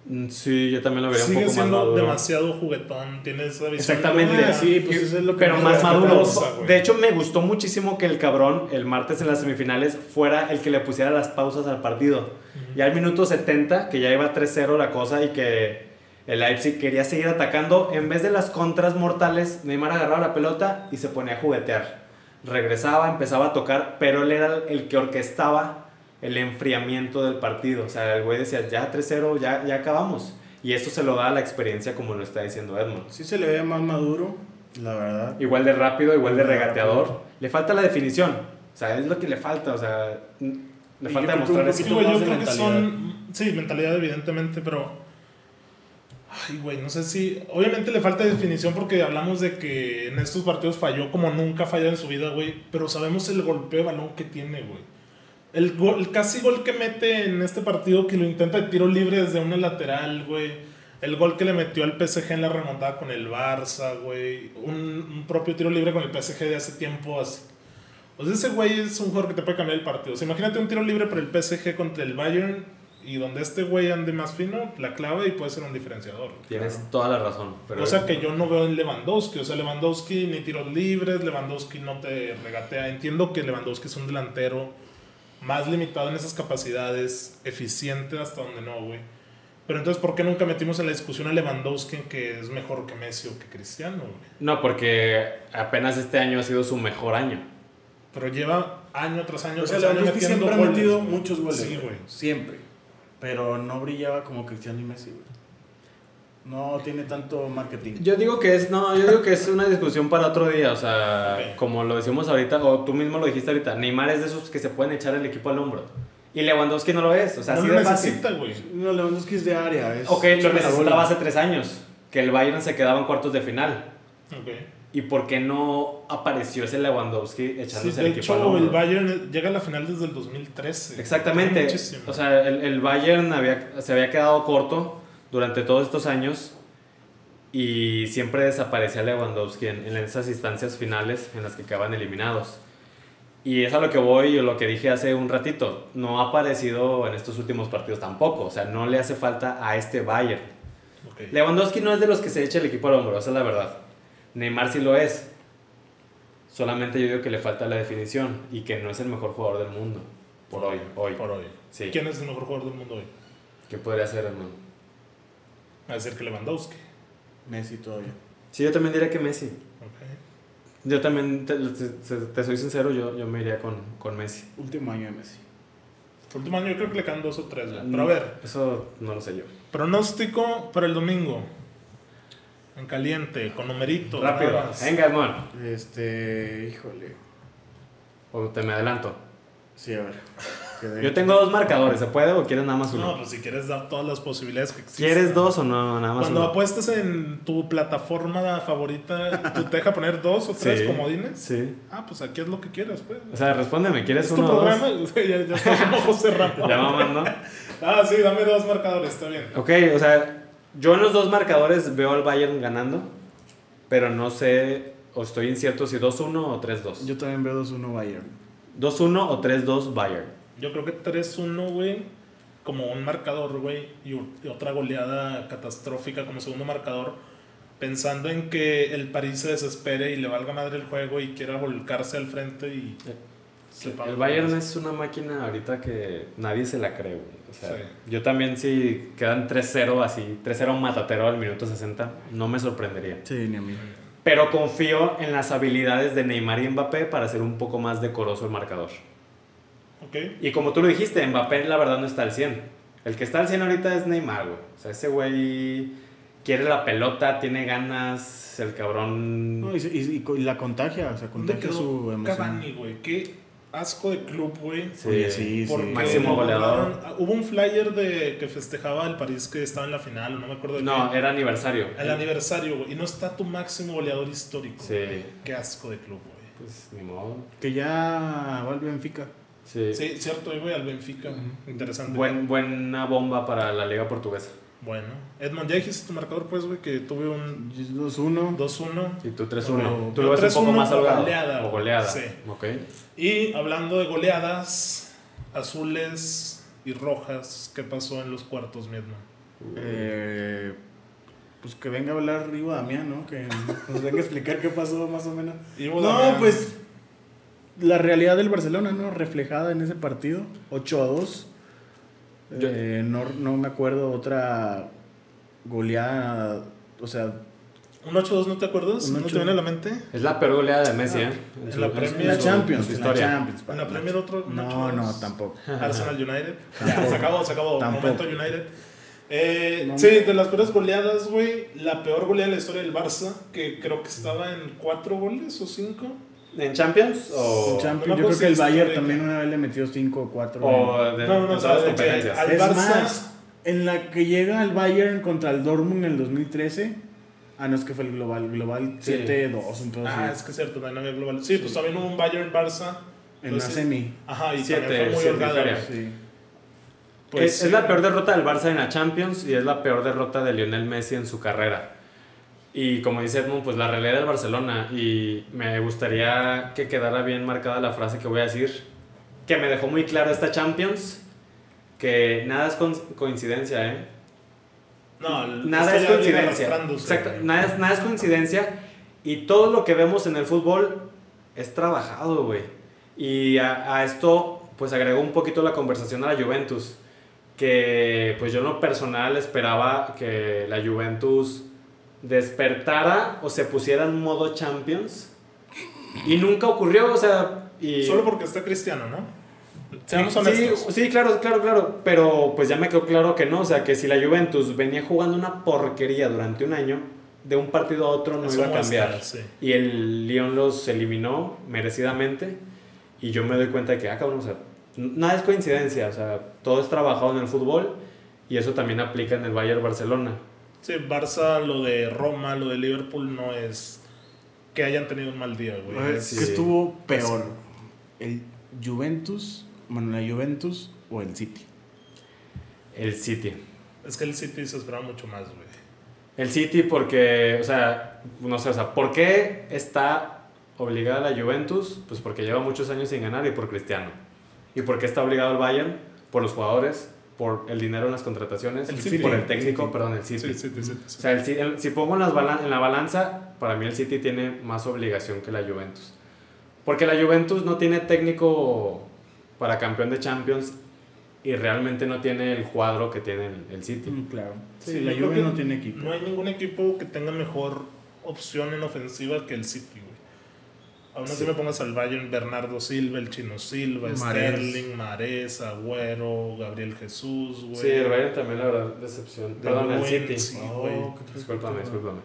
Mm, Sí, yo también lo vería un Sigue poco más siendo maduro. demasiado juguetón. Tiene esa visión. Exactamente. sí, pues eso es lo que pero más más maduro. De hecho, me gustó muchísimo que el cabrón, el martes en las semifinales, fuera el que le pusiera las pausas al partido. Ya al minuto 70, que ya iba 3-0 la cosa y que el Leipzig quería seguir atacando, en vez de las contras mortales, Neymar agarraba la pelota y se ponía a juguetear. Regresaba, empezaba a tocar, pero él era el que orquestaba el enfriamiento del partido. O sea, el güey decía, ya 3-0, ya, ya acabamos. Y eso se lo da a la experiencia, como lo está diciendo Edmond. Sí se le ve más maduro, la verdad. Igual de rápido, igual de regateador. rápido. Le falta la definición. O sea, es lo que le falta. O sea, le Y falta demostrar un eso. Yo más de creo que mentalidad. son. Sí, mentalidad, evidentemente, pero. Ay, güey, no sé si. Obviamente le falta definición porque hablamos de que en estos partidos falló como nunca falló en su vida, güey. Pero sabemos el golpeo de balón que tiene, güey. El, gol- el casi gol que mete en este partido, que lo intenta de tiro libre desde una lateral, güey. El gol que le metió al PSG en la remontada con el Barça, güey. Un, un propio tiro libre con el PSG de hace tiempo. Así. O sea, ese güey es un jugador que te puede cambiar el partido. O sea, imagínate un tiro libre para el PSG contra el Bayern y donde este güey ande más fino, la clave y puede ser un diferenciador. Tienes toda la razón. Pero Cosa que yo no veo en Lewandowski. O sea, Lewandowski ni tiros libres, Lewandowski no te regatea. Entiendo que Lewandowski es un delantero más limitado en esas capacidades, eficiente hasta donde no, güey. Pero entonces, ¿por qué nunca metimos en la discusión a Lewandowski en que es mejor que Messi o que Cristiano, güey? No, porque apenas este año ha sido su mejor año. Pero lleva año tras año O sea, tras año Lewandowski metiendo siempre ha metido güey. muchos goles. Sí, güey. Siempre. Pero no brillaba como Cristiano y Messi, güey. No tiene tanto marketing. Yo digo que es, no, yo digo que es una discusión para otro día. O sea, Ok. como lo decimos ahorita, o tú mismo lo dijiste ahorita, Neymar es de esos que se pueden echar el equipo al hombro. Y Lewandowski no lo es. O sea, no así lo de fácil. necesita, güey. No, Lewandowski es de área. Es Ok, lo necesitaba hace tres años. Que el Bayern se quedaba en cuartos de final. Ok. ¿Y por qué no apareció ese Lewandowski Sí, echándose de el equipo al hecho, el Bayern llega a la final desde el 2013. Exactamente. O sea, el, el Bayern había, se había quedado corto durante todos estos años y siempre desaparecía Lewandowski en, en esas instancias finales en las que quedaban eliminados. Y es a lo que voy y lo que dije hace un ratito. No ha aparecido en estos últimos partidos tampoco. O sea, no le hace falta a este Bayern. Ok. Lewandowski no es de los que se echa el equipo al hombro, esa es la verdad. Neymar sí lo es. Solamente yo digo que le falta la definición y que no es el mejor jugador del mundo. Por hoy, hoy. Por hoy. Sí. ¿Quién es el mejor jugador del mundo hoy? ¿Qué podría ser, hermano? Va a decir que Lewandowski. Messi todavía. Sí, yo también diría que Messi. Ok. Yo también, te, te- te soy sincero, yo, yo me iría con, con Messi. Último año de Messi. Último año yo creo que le quedan dos o tres. güey. Pero a ver, Eso no lo sé yo. pronóstico para el domingo. En caliente, con numerito. Rápido. Venga, hermano. Este, híjole. O te me adelanto. Sí, a ver. Yo tengo dos marcadores, ¿se puede o quieres nada más uno? No, pues si quieres dar todas las posibilidades que existen. ¿Quieres dos o no? Nada más Cuando uno. apuestes en tu plataforma favorita, ¿tú te deja poner dos o tres Sí, comodines? Sí. Ah, pues aquí es lo que quieras, pues. O sea, respóndeme, ¿quieres Es tu uno o dos? programa, ya, ya está como José Ramos. Ya mamando. Ah, sí, dame dos marcadores, está bien. Ok, o sea, yo en los dos marcadores veo al Bayern ganando, pero no sé, o estoy incierto si 2-1 o 3-2. Yo también veo 2-1 Bayern. 2-1 o 3-2 Bayern. Yo creo que 3-1, güey, como un marcador, güey, y, otra goleada catastrófica como segundo marcador, pensando en que el París se desespere y le valga madre el juego y quiera volcarse al frente y... El Bayern es una máquina ahorita que nadie se la cree, güey. O sea, Sí. yo también si quedan 3-0 así, 3-0 matatero al minuto 60, no me sorprendería. Sí, ni a mí. Pero confío en las habilidades de Neymar y Mbappé para hacer un poco más decoroso el marcador. Ok. Y como tú lo dijiste, Mbappé la verdad no está al 100. El que está al 100 ahorita es Neymar, güey. O sea, ese güey quiere la pelota, tiene ganas, el cabrón... No, y, y- y- la contagia, o sea, ¿Dónde contagia su emoción. Cavani, güey? Qué asco de club, güey. Sí, sí, sí. Porque Máximo goleador. Hubo un flyer de que festejaba el París que estaba en la final, no me acuerdo de No, qué. era aniversario. El aniversario, güey. Y no está tu máximo goleador histórico. Sí. güey. Qué asco de club, güey. Pues ni modo. Que ya va al Benfica. Sí. Sí, cierto, voy al Benfica. Interesante. Buen, buena bomba para la liga portuguesa. Bueno. Edmond, ya dijiste tu marcador, pues, güey, que tuve un 2-1. 2-1. Y tú 3-1. Yo Tú lo ves un poco 3-1 más holgado. goleada, O goleada. sí. Ok. Y hablando de goleadas, azules y rojas, ¿qué pasó en los cuartos, mi Edmond? Eh, pues que venga a hablar Ivo Damián, ¿no? Que nos venga a explicar qué pasó más o menos. Ivo no, Damián. pues la realidad del Barcelona, ¿no? Reflejada en ese partido, 8 a 2. Yo- Eh, no, no me acuerdo otra goleada, o sea, ¿Un 8-2 no te acuerdas? ¿No 8-2. te viene a la mente? Es la peor goleada de Messi, ¿eh? en la Premier, en la su- Champions, en la historia. Champions. ¿En la Premier otro? No, 8-2? no, tampoco. Arsenal United. Se acabó, se acabó. Tampoco. Momento United. Eh, No. sí, de las peores goleadas, güey. La peor goleada de la historia del Barça, que creo que estaba en cuatro goles o cinco. ¿En Champions? O, En Champions, no yo creo que el Bayern también una vez le metió 5 o 4. o de, No, no, no, competencias? al es Barça- más, en la que llega el Bayern contra el Dortmund en el 2013. Ah, no, es que fue el global, global Sí. 7-2, un pedo Ah, es que es cierto, también había global. Sí, pues también hubo un Bayern Barça. En la semi. Ajá, y Siete, también fue muy holgada. Pues es, sí, es la peor derrota del Barça en la Champions y es la peor derrota de Lionel Messi en su carrera. Y como dice Edmund, pues la realidad del Barcelona. Y me gustaría que quedara bien marcada la frase que voy a decir, que me dejó muy claro esta Champions, que nada es coincidencia, ¿eh? No, Nada es coincidencia. Exacto, nada, es- nada es coincidencia. Y todo lo que vemos en el fútbol es trabajado, güey. Y a, a esto, pues agregó un poquito la conversación a la Juventus. Que, pues yo en lo personal esperaba que la Juventus despertara o se pusiera en modo Champions. Y nunca ocurrió, o sea. Y, Solo porque está Cristiano, ¿no? Seamos Sí, honestos. Sí, claro, claro, claro. Pero pues ya me quedó claro que no. O sea, que si la Juventus venía jugando una porquería durante un año, de un partido a otro no Eso iba a cambiar. sí. Y el Lyon los eliminó merecidamente. Y yo me doy cuenta de que, ah, cabrón, o sea, nada es coincidencia. O sea, todo es trabajado en el fútbol. Y eso también aplica en el Bayern Barcelona. Sí, Barça, lo de Roma, lo de Liverpool no es que hayan tenido un mal día, güey. A ver, Es- sí. ¿Qué estuvo peor? ¿El Juventus, bueno, la Juventus o el City? El City. Es que el City se esperaba mucho más, güey. El City porque, o sea, no sé, o sea, ¿por qué está obligada la Juventus? Pues porque lleva muchos años sin ganar y por Cristiano. ¿Y por qué está obligado el Bayern? Por los jugadores, por el dinero en las contrataciones, El City. por el técnico, City. perdón, el City. Sí, sí, sí, sí, sí. O sea, el el- si pongo en, las balan- en la balanza, para mí el City tiene más obligación que la Juventus. Porque la Juventus no tiene técnico para campeón de Champions y realmente no tiene el cuadro que tiene el, el City. Mm, claro. Sí, la creo Juve que no tiene equipo. No hay ningún equipo que tenga mejor opción en ofensiva que el City, güey. Aún así Sí. me pongas al Bayern, Bernardo Silva, el Chino Silva. Sterling, Mares, Agüero, Gabriel Jesús, güey. Sí, el Bayern también, la verdad, decepción. De Perdón, el City. sí, Oh, güey. Discúlpame, discúlpame.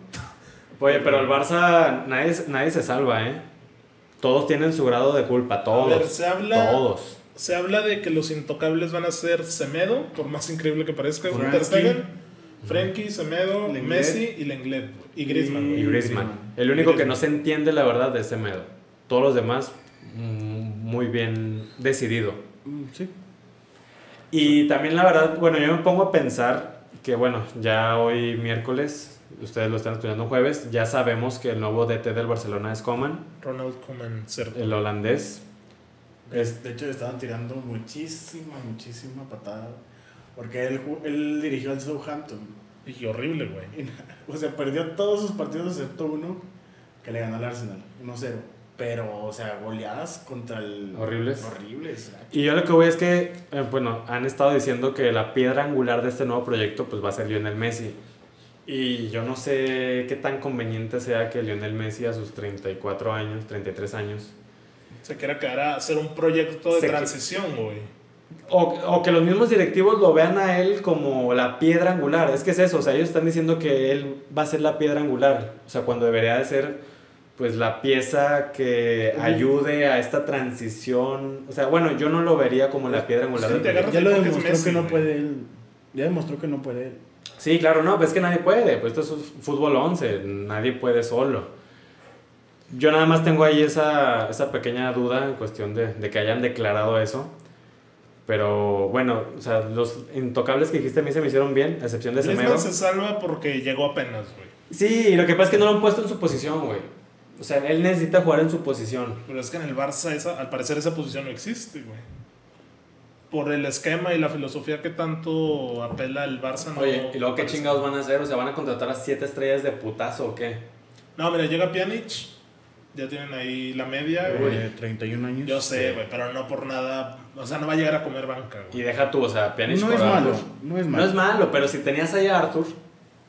Oye, pero el Barça, nadie, nadie se salva, ¿eh? Todos tienen su grado de culpa, A todos. ver, se habla, Todos. se habla de que los intocables van a ser Semedo, por más increíble que parezca, Frankie. Ter Stegen, Frenkie, Semedo, Lenglet. Messi y Lenglet y Griezmann. Y güey. Griezmann. El único que no se entiende, la verdad, es Semedo. Todos los demás, mm, muy bien decidido. Mm, Sí. Y también, la verdad, bueno, yo me pongo a pensar que, bueno, ya hoy miércoles, ustedes lo están escuchando jueves, ya sabemos que el nuevo DT del Barcelona es Coman, Ronald Koeman, cierto. el holandés. Es, De hecho, le estaban tirando muchísima, muchísima patada. Porque él, él dirigió al Southampton. Y horrible, güey. O sea, perdió todos sus partidos excepto uno que le ganó al Arsenal, 1-0. Pero, o sea, goleadas contra el. Horribles. Horribles. y yo lo que voy es que, eh, bueno, han estado diciendo que la piedra angular de este nuevo proyecto pues va a ser Lionel Messi. Y yo no sé qué tan conveniente sea que Lionel Messi a sus 34 años, 33 años, Se quiera quedar a hacer un proyecto de transición, güey. O, o que los mismos directivos lo vean a él como la piedra angular. Es que es eso, o sea, ellos están diciendo que él va a ser la piedra angular. O sea, cuando debería de ser pues la pieza que ayude a esta transición. O sea, bueno, yo no lo vería como la piedra angular Sí, del. Ya lo demostró Messi, que no puede él. Ya demostró que no puede él. Sí, claro, no, pues es que nadie puede. Pues esto es fútbol 11, nadie puede solo. Yo nada más tengo ahí esa, esa pequeña duda en cuestión de, de que hayan declarado eso. Pero bueno, o sea, los intocables que dijiste a mí se me hicieron bien, a excepción de Semedo. Se salva porque llegó apenas, güey. Sí, lo que pasa es que no lo han puesto en su posición, güey. O sea, él necesita jugar en su posición. Pero es que en el Barça, esa, al parecer, esa posición no existe, güey. Por el esquema y la filosofía que tanto apela el Barça. No, Oye, ¿y luego qué chingados van a hacer? O sea, ¿van a contratar a siete estrellas de putazo o qué? No, mira, llega Pjanic. Ya tienen ahí la media, Eh, güey. 31 años. Yo sé, güey, pero no por nada. O sea, no va a llegar a comer banca, Y güey. deja tú, o sea, Pjanic No por es malo. No es No malo. es malo, pero si tenías ahí a Arthur,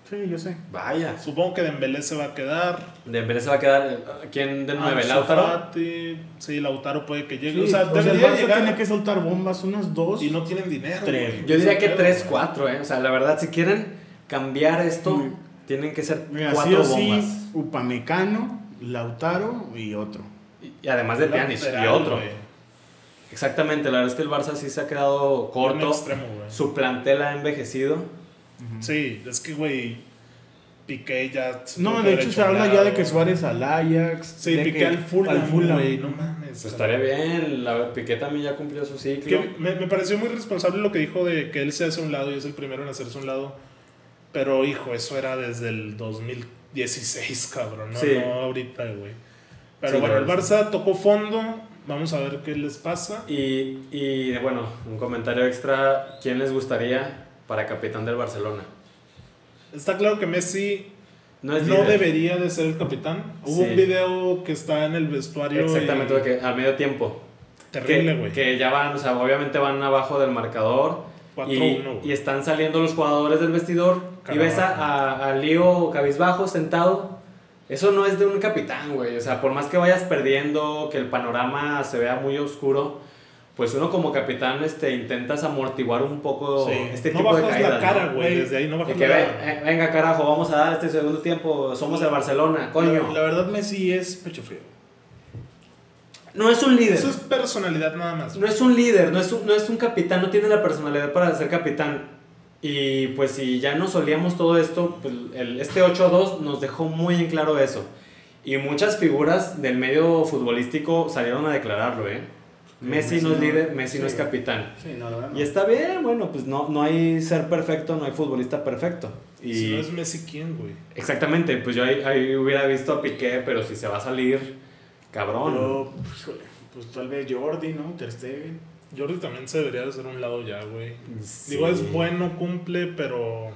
Sí, yo sé. vaya. Supongo que Dembélé se va a quedar. Dembélé se va a quedar. eh, ¿Quién de nueve? Ansu ¿Lautaro? Fati, Sí, Lautaro puede que llegue. Sí, o sea, el debería Barça llegar. tiene que soltar bombas, unas dos. Y no tienen dinero. Tres. güey. Yo diría que pedo, 3, güey. 4, ¿eh? O sea, la verdad, si quieren cambiar esto, tienen que ser Mira, sí 4 o sí, bombas. Upamecano, Lautaro y otro. Y- Y además de Pjanic y otro. güey. Exactamente, la verdad es que el Barça sí se ha quedado corto. extremo. Su plantel ha envejecido. Sí, es que, güey, Piqué ya... No, de hecho se habla ya de que Suárez al Ajax. Sí, de Piqué que al Fulham, al Fulham. güey, no mames. Pues estaría bien, la Piqué también ya cumplió su ciclo. Que me, me pareció muy responsable lo que dijo de que él se hace a un lado y es el primero en hacerse a un lado. Pero, hijo, eso era desde el 2016, cabrón, no, Sí. no ahorita, güey. Pero Sí, bueno, el Barça tocó fondo. Vamos a ver qué les pasa. Y, y bueno, un comentario extra. ¿Quién les gustaría para capitán del Barcelona? Está claro que Messi No no, debería de ser el capitán. Hubo Sí. un video que está en el vestuario. Exactamente, y- porque al medio tiempo. Terrible, que, güey. que ya van, o sea, obviamente van abajo del marcador. 4-1, Y, güey. y están saliendo los jugadores del vestidor y ves a, a, a Lío cabizbajo sentado. Eso no es de un capitán, güey. O sea, por más que vayas perdiendo, que el panorama se vea muy oscuro, pues uno como capitán este, intentas amortiguar un poco Sí. este no tipo de bajas caídas. la cara, ¿no? güey. Güey, Desde ahí no bajas que la cara. eh, venga carajo, vamos a dar este segundo tiempo, somos el Barcelona, coño. La, la verdad, Messi es pecho frío. No es un líder. Eso es personalidad nada más. No es un líder, no es un, no es un capitán, no tiene la personalidad para ser capitán. Y pues si ya nos solíamos todo esto, pues el, este 8-2 nos dejó muy en claro eso. Y muchas figuras del medio futbolístico salieron a declararlo, ¿eh? Messi, no es líder, Messi no es capitán. Sí, no, la verdad. no. Y está bien, bueno, pues no, no hay ser perfecto, no hay futbolista perfecto. Y Si no es Messi, ¿quién, güey? exactamente, pues yo ahí, ahí hubiera visto a Piqué, pero si se va a salir, cabrón. Pero, pues, pues tal vez Jordi, ¿no? Ter Stegen. Jordi también se debería de hacer un lado ya, güey. Sí. Digo, es bueno, cumple, pero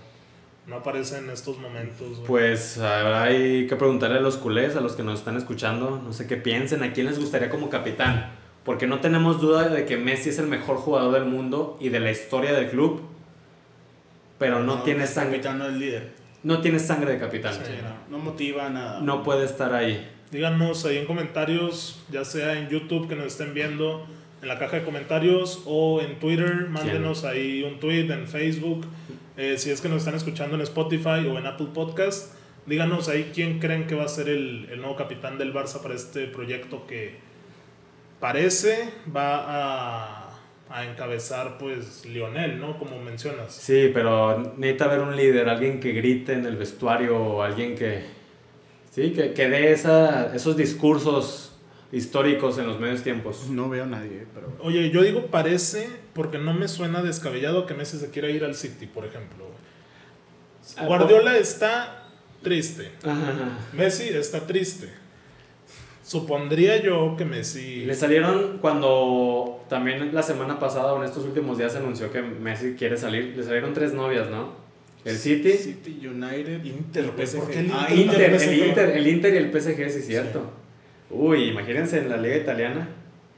no aparece en estos momentos. güey. Pues ahora hay que preguntarle a los culés, a los que nos están escuchando, no sé qué piensen, a quién les gustaría como capitán. Porque no tenemos duda de que Messi es el mejor jugador del mundo y de la historia del club, pero no, tiene sangre, capitán no es líder. no tiene sangre de capitán. Sí. No, no motiva nada. No puede estar ahí. Díganos ahí en comentarios, ya sea en YouTube que nos estén viendo, en la caja de comentarios o en Twitter, mándenos ahí un tweet, en Facebook, eh, si es que nos están escuchando en Spotify o en Apple Podcast, díganos ahí quién creen que va a ser el, el nuevo capitán del Barça para este proyecto que parece va a a encabezar pues Lionel, ¿no? Como mencionas. Sí, pero necesita haber un líder, alguien que grite en el vestuario alguien que, sí, que, que dé esa, esos discursos históricos en los medios tiempos. No veo a nadie, pero... Oye, yo digo parece porque no me suena descabellado que Messi se quiera ir al City, por ejemplo. Ah, Guardiola está triste. Ajá. Messi está triste. Supondría yo que Messi... Le salieron cuando también la semana pasada o en estos últimos días se anunció que Messi quiere salir. Le salieron tres novias, ¿no? El City, City United, Inter, PSG. ¿por qué el Ah, Inter, el PSG. Inter, el Inter y el PSG, sí, cierto. Uy, imagínense en la liga italiana.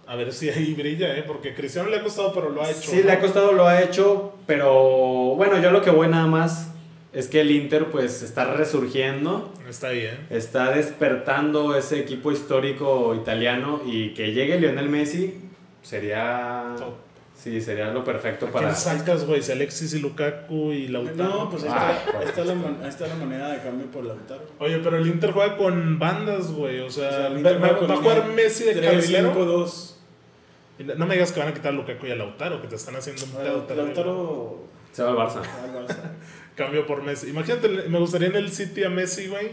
A ver si ahí brilla, ¿eh? Porque Cristiano le ha costado, pero lo ha hecho. Sí, ¿no? le ha costado, lo ha hecho, pero bueno, yo lo que voy nada más es que el Inter pues está resurgiendo, Está bien. está despertando ese equipo histórico italiano y que llegue Lionel Messi sería Top. sí, sería lo perfecto ¿A para quién sacas, güey? Si Alexis y Lukaku y Lautaro. No, pues ahí Ah, está, ahí, está la, ahí está la moneda de cambio por Lautaro. Oye, pero el Inter juega con bandas, güey. O sea, O sea, el va, Inter va- va a jugar Messi de 3, carrilero. 5, 2. Y No me digas que van a quitar a Lukaku y a Lautaro, que te están haciendo un pedo. Lautaro... se va al Barça. al Barça. Cambio por Messi. Imagínate, me gustaría en el City a Messi, güey.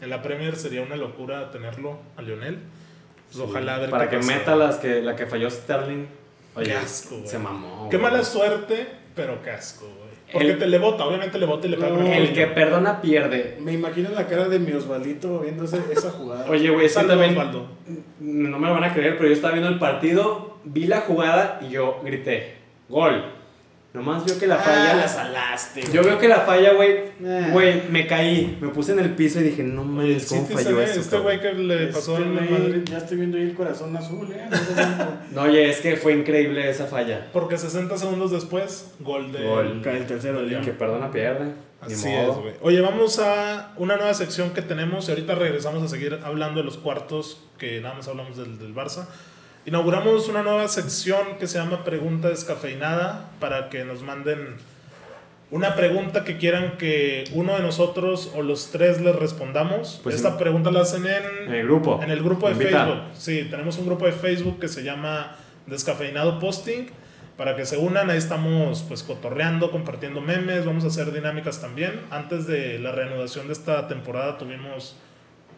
En la Premier sería una locura tenerlo a Lionel. Pues ojalá a ver para que pasa. meta las que la que falló Sterling. Oye, Qué asco, güey. se mamó. Qué güey. mala suerte, pero casco, güey. Porque El- te le bota, obviamente le bota y le pega. No, El que perdona pierde. Me imagino la cara de mi Osvaldito viendo esa jugada. Oye, güey, es que Saludos, también Osvaldo. no me lo van a creer, pero yo estaba viendo el partido, vi la jugada y yo grité, gol. Nomás vio que la falla. Ah, la salaste. Yo veo que la falla, güey, Eh. güey, me caí, me puse en el piso y dije, no mames, ¿cómo se falló eso? este cabrón?" güey que le pasó Este al Madrid. Ya estoy viendo ahí el corazón azul, ¿eh? No sé cómo. No, oye, es que fue increíble esa falla. Porque 60 segundos después, gol de. Gol. Cae el tercero El que perdona pierde. Así modo. es, güey. Oye, vamos a una nueva sección que tenemos y ahorita regresamos a seguir hablando de los cuartos, que nada más hablamos del, del Barça. Inauguramos una nueva sección que se llama Pregunta Descafeinada para que nos manden una pregunta que quieran que uno de nosotros o los tres les respondamos. Pues Esta pregunta la hacen en, En el grupo. en el grupo de Invita. Facebook. Sí, tenemos un grupo de Facebook que se llama Descafeinado Posting. Para que se unan, ahí estamos pues cotorreando, compartiendo memes, vamos a hacer dinámicas también. Antes de la reanudación de esta temporada tuvimos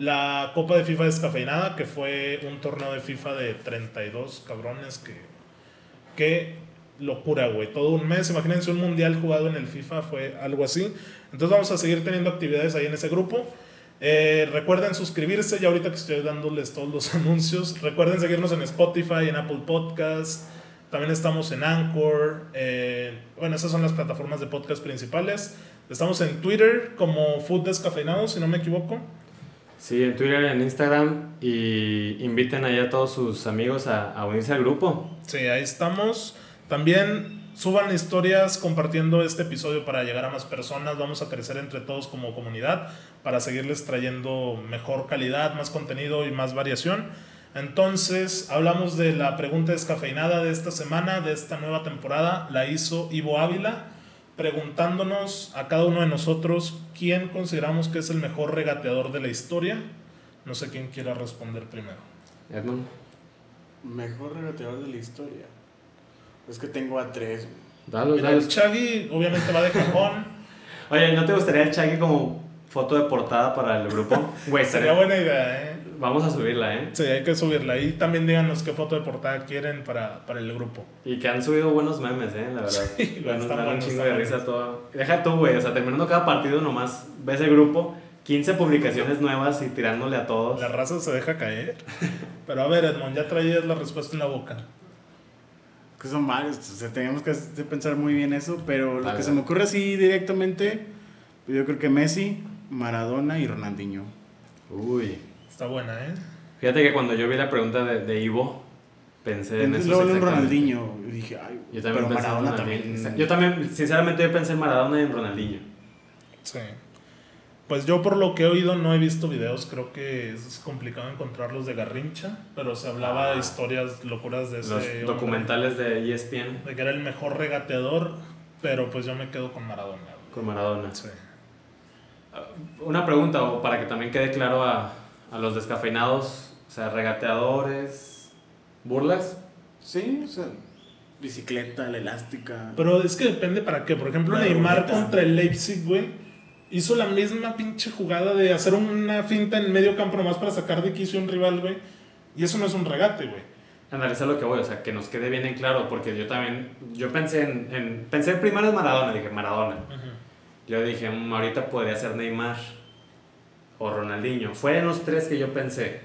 la Copa de FIFA Descafeinada, que fue un torneo de FIFA de 32 cabrones que... Qué locura, güey. Todo un mes, imagínense un mundial jugado en el FIFA, fue algo así. Entonces vamos a seguir teniendo actividades ahí en ese grupo. Eh, recuerden suscribirse, ya ahorita que estoy dándoles todos los anuncios. Recuerden seguirnos en Spotify, en Apple Podcasts. También estamos en Anchor. bueno, esas son las plataformas de podcast principales. Estamos en Twitter como Food Descafeinado, si no me equivoco. Sí, en Twitter, en Instagram y inviten allá a todos sus amigos a, a unirse al grupo. Sí, ahí estamos. También suban historias compartiendo este episodio para llegar a más personas. Vamos a crecer entre todos como comunidad para seguirles trayendo mejor calidad, más contenido y más variación. Entonces, hablamos de la pregunta descafeinada de esta semana, de esta nueva temporada. La hizo Ivo Ávila, preguntándonos a cada uno de nosotros quién consideramos que es el mejor regateador de la historia. No sé quién quiera responder primero. Edmund. Mejor regateador de la historia. Es que tengo a tres. Dalos, Mira, el dalos. Chagui obviamente va de cajón. Oye, ¿no te gustaría el Chagui como foto de portada para el grupo? Güey, Sería buena idea, ¿eh? Vamos a subirla, ¿eh? Sí, hay que subirla. Y también díganos qué foto de portada quieren para, para el grupo. Y que han subido buenos memes, ¿eh? La verdad. Sí, Nos están dan un chingo de risa todo. Deja tú, güey. O sea, terminando cada partido nomás ves el grupo, 15 publicaciones nuevas y tirándole a todos. La raza se deja caer. Pero a ver, Edmond, ya traías la respuesta en la boca. Que son varios. O sea, tenemos que pensar muy bien eso. Pero lo Vale, que se me ocurre así directamente, yo creo que Messi, Maradona y Ronaldinho. Uy. Está buena, ¿eh? Fíjate que cuando yo vi la pregunta de, de Ivo, pensé en Entonces eso. luego en Ronaldinho. Y dije, ay, Yo también pero pensé en Maradona Ronaldinho. también. Yo también, sinceramente, yo pensé en Maradona y en Ronaldinho. Sí. Pues yo por lo que he oído no he visto videos, creo que es complicado encontrarlos de Garrincha, pero se hablaba Ah. de historias locuras de ese Los hombre, documentales de ESPN de que era el mejor regateador, pero pues yo me quedo con Maradona. con Maradona. Sí. Una pregunta, o para que también quede claro a, a los descafeinados, o sea, regateadores, burlas. Sí, o sea, bicicleta, la elástica. Pero es que depende para qué. Por ejemplo, La Neymar contra el Leipzig, güey, hizo la misma pinche jugada de hacer una finta en medio campo nomás para sacar de quicio a un rival, güey. Y eso no es un regate, güey. Analizar lo que voy, o sea, que nos quede bien en claro, porque yo también, yo pensé en, en pensé primero en Maradona, dije Maradona. Yo dije, "Mm, ahorita podría ser Neymar o Ronaldinho. Fueron los tres que yo pensé.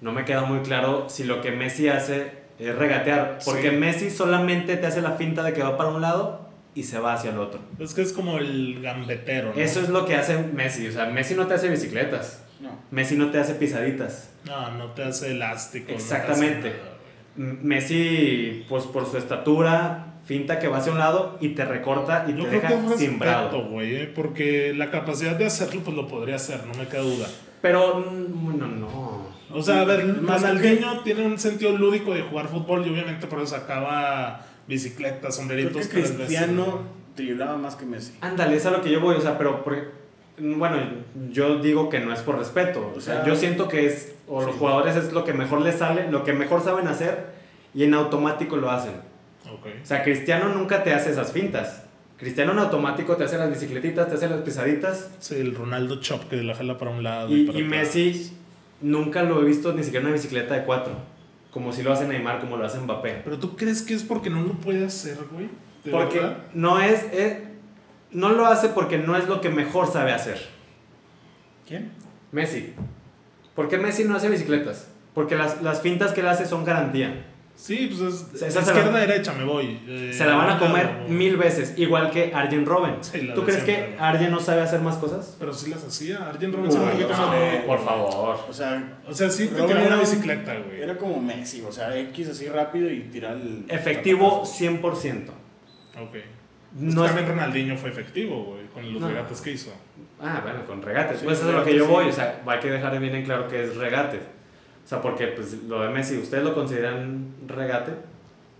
No me queda muy claro si lo que Messi hace es regatear, porque Sí. Messi solamente te hace la finta de que va para un lado y se va hacia el otro. Es que es como el gambetero, ¿no? Eso es lo que hace Messi, o sea, Messi no te hace bicicletas, No. Messi no te hace pisaditas. No, no te hace elástico. no te hace Exactamente. nada. M- Messi, pues por su estatura, finta que va hacia un lado y te recorta y Yo te creo que deja simbrado. güey, eh, porque la capacidad de hacerlo, pues lo podría hacer, no me queda duda. Pero, mm, bueno, no. O sea, a ver, Más Ronaldinho tiene un sentido lúdico de jugar fútbol y obviamente por eso sacaba bicicletas, Creo sombreritos. que tres veces, Cristiano más que Messi. Ándale, es a lo que yo voy, o sea, pero, por- bueno, yo digo que no es por respeto, o sea, O sea, yo siento que es, o los sí. jugadores es lo que mejor les sale, lo que mejor saben hacer y en automático lo hacen. Ok. O sea, Cristiano nunca te hace esas fintas. Cristiano en automático te hace las bicicletitas, te hace las pisaditas Sí, el Ronaldo Chop que la jala para un lado. y, para y otro. Messi nunca lo he visto ni siquiera una bicicleta de cuatro, como si lo hace Neymar, como lo hace Mbappé. Pero tú crees que es porque no lo puede hacer, güey. ¿De Porque verdad? no es, eh, no lo hace porque no es lo que mejor sabe hacer. ¿Quién? Messi. ¿Por qué Messi no hace bicicletas? Porque las, las fintas que él hace son garantía. Sí, pues es Esa se la- izquierda derecha me voy. Eh, Se la van a comer no. mil veces, igual que Arjen Robben. Sí, ¿Tú de crees siempre, que ¿no? Arjen no sabe hacer más cosas? Pero sí las hacía. Arjen Robben se que no, sale- por favor. O sea, O sea, sí te tiraba una bicicleta, güey. era como Messi, o sea, X así rápido y tirar el. Efectivo 100%. Ok. No es- también Ronaldinho fue efectivo, güey, con los No. regates que hizo. Ah, bueno, con regates. Sí, pues eso es lo que regates, yo sí. voy. O sea, hay que dejar bien en claro que es regate. O sea, porque pues lo de Messi, ¿ustedes lo consideran regate?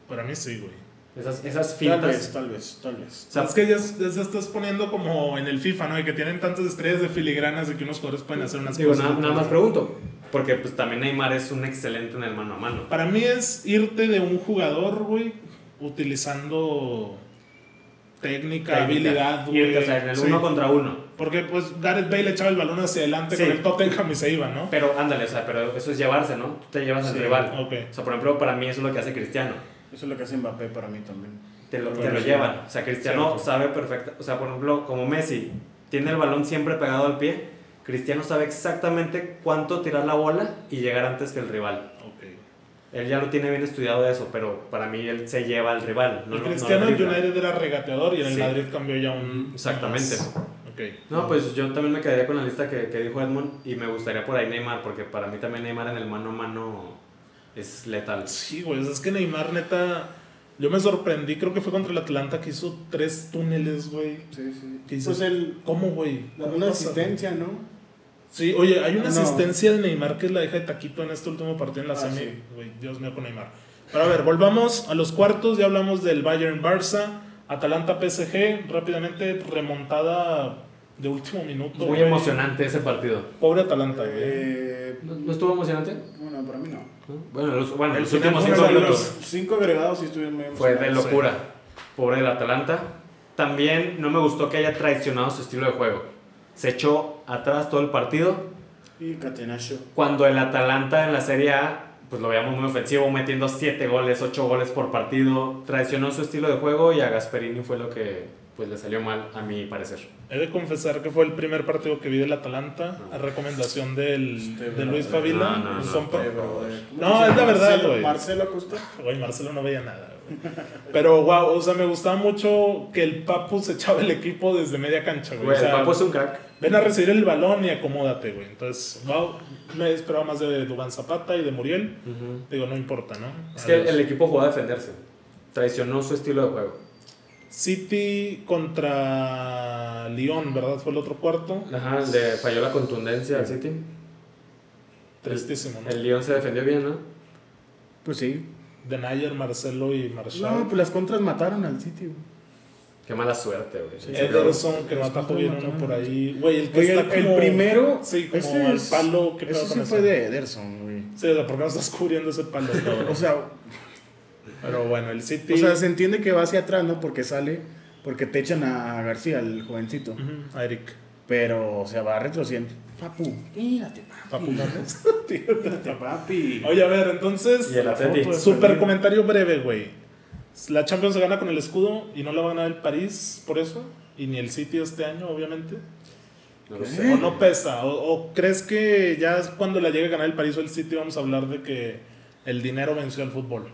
Para mí sí, güey. Esas, esas Tal fintas. vez, tal vez, tal vez. O sea, es que ya, ya se estás poniendo como en el FIFA, ¿no? Y que tienen tantas estrellas de filigranas de que unos jugadores pueden hacer unas digo, cosas. nada, nada más pregunto. Porque pues también Neymar es un excelente en el mano a mano. Para mí es irte de un jugador, güey, utilizando técnica, Técnica. habilidad, güey. Irte, o sea, en el Sí. uno contra uno. Porque pues Gareth Bale echaba el balón hacia adelante Sí. con el Tottenham y se iba, ¿no? Pero ándale, o sea, pero eso es llevarse, ¿no? Tú te llevas al rival. Ok. O sea, por ejemplo, para mí eso es lo que hace Cristiano. Eso es lo que hace Mbappé para mí también. Te lo, te llevan. O sea, Cristiano Cierto. sabe perfecto. O sea, por ejemplo, como Messi tiene el balón siempre pegado al pie, Cristiano sabe exactamente cuánto tirar la bola y llegar antes que el rival. Ok. Él ya lo tiene bien estudiado eso, pero para mí él se lleva al rival. No, Cristiano no. United era regateador y en el Sí. Madrid cambió ya un... Exactamente. más. No, pues yo también me quedaría con la lista que, que dijo Edmund y me gustaría por ahí Neymar, porque para mí también Neymar en el mano a mano es letal. Sí, güey, es que Neymar, neta, yo me sorprendí, creo que fue contra el Atlanta que hizo tres túneles, güey. Sí, sí. Pues el, ¿Cómo, güey? ¿Cómo una asistencia, ¿no? Sí, oye, hay una No. asistencia de Neymar que es la hija de Taquito en este último partido en la Ah, semi. sí. Güey, Dios mío con Neymar. Pero a ver, volvamos a los cuartos, ya hablamos del Bayern Barça, Atalanta PSG, rápidamente remontada de último minuto. Muy güey. emocionante ese partido. Pobre Atalanta, güey. Eh, ¿No, no estuvo emocionante? bueno, para mí no. ¿No? Bueno, los, bueno, El los últimos cinco minutos. Los cinco agregados sí estuvieron muy Fue de emocionantes. locura. Pobre del Atalanta. También no me gustó que haya traicionado su estilo de juego. Se echó atrás todo el partido. Y Catenaccio. Cuando el Atalanta en la Serie A, pues lo veíamos muy ofensivo, metiendo 7 goles, 8 goles por partido. Traicionó su estilo de juego y a Gasperini fue lo que pues le salió mal, a mi parecer. He de confesar que fue el primer partido que vi del Atalanta, a recomendación del, Este, de Luis. Favila. No, no, no. Son pa- Eh, brother. ¿Cómo No, se es la verdad, Marcelo- güey. Marcelo Acosta. Güey, Marcelo no veía nada, güey. Pero, wow, o sea, me gustaba mucho que el Papu se echaba el equipo desde media cancha, güey. Güey, o sea, el Papo es un crack. ven a recibir el balón y acomódate, güey. Entonces, wow, me esperaba más de Dubán Zapata y de Muriel. Digo, no importa, ¿no? Es que el equipo jugó a defenderse. Traicionó su estilo de juego. City contra Lyon, ¿verdad? Fue el otro cuarto. Ajá, le falló la contundencia al City. Tristísimo, ¿no? El Lyon se defendió bien, ¿no? Pues sí. Denayer, Marcelo y Marshall. No, pues las contras mataron al sitio. Qué mala suerte, güey. Sí. Ederson, que no atajó bien uno por ahí. Güey, el que Oye, el, está el como- primero. Sí, como ese al es- palo. ¿qué pedo Eso con sí fue de Ederson, güey. Sí, o sea, ¿por qué no estás cubriendo ese palo, cabrón? O sea, Pero bueno, el City. O sea, se entiende que va hacia atrás, ¿no? Porque sale, porque te echan a García, el jovencito. A Eric. Pero, o sea, va retrocediendo. Papu, tírate, papi. Papu. Tírate, papi. Oye, a ver, entonces. Y el Super comentario breve, güey. La Champions se gana con el escudo y no la va a ganar el París por eso. Y ni el City este año, obviamente. No lo sé. ¿O no pesa? ¿O, o crees que ya cuando la llegue a ganar el París o el City vamos a hablar de que el dinero venció al fútbol?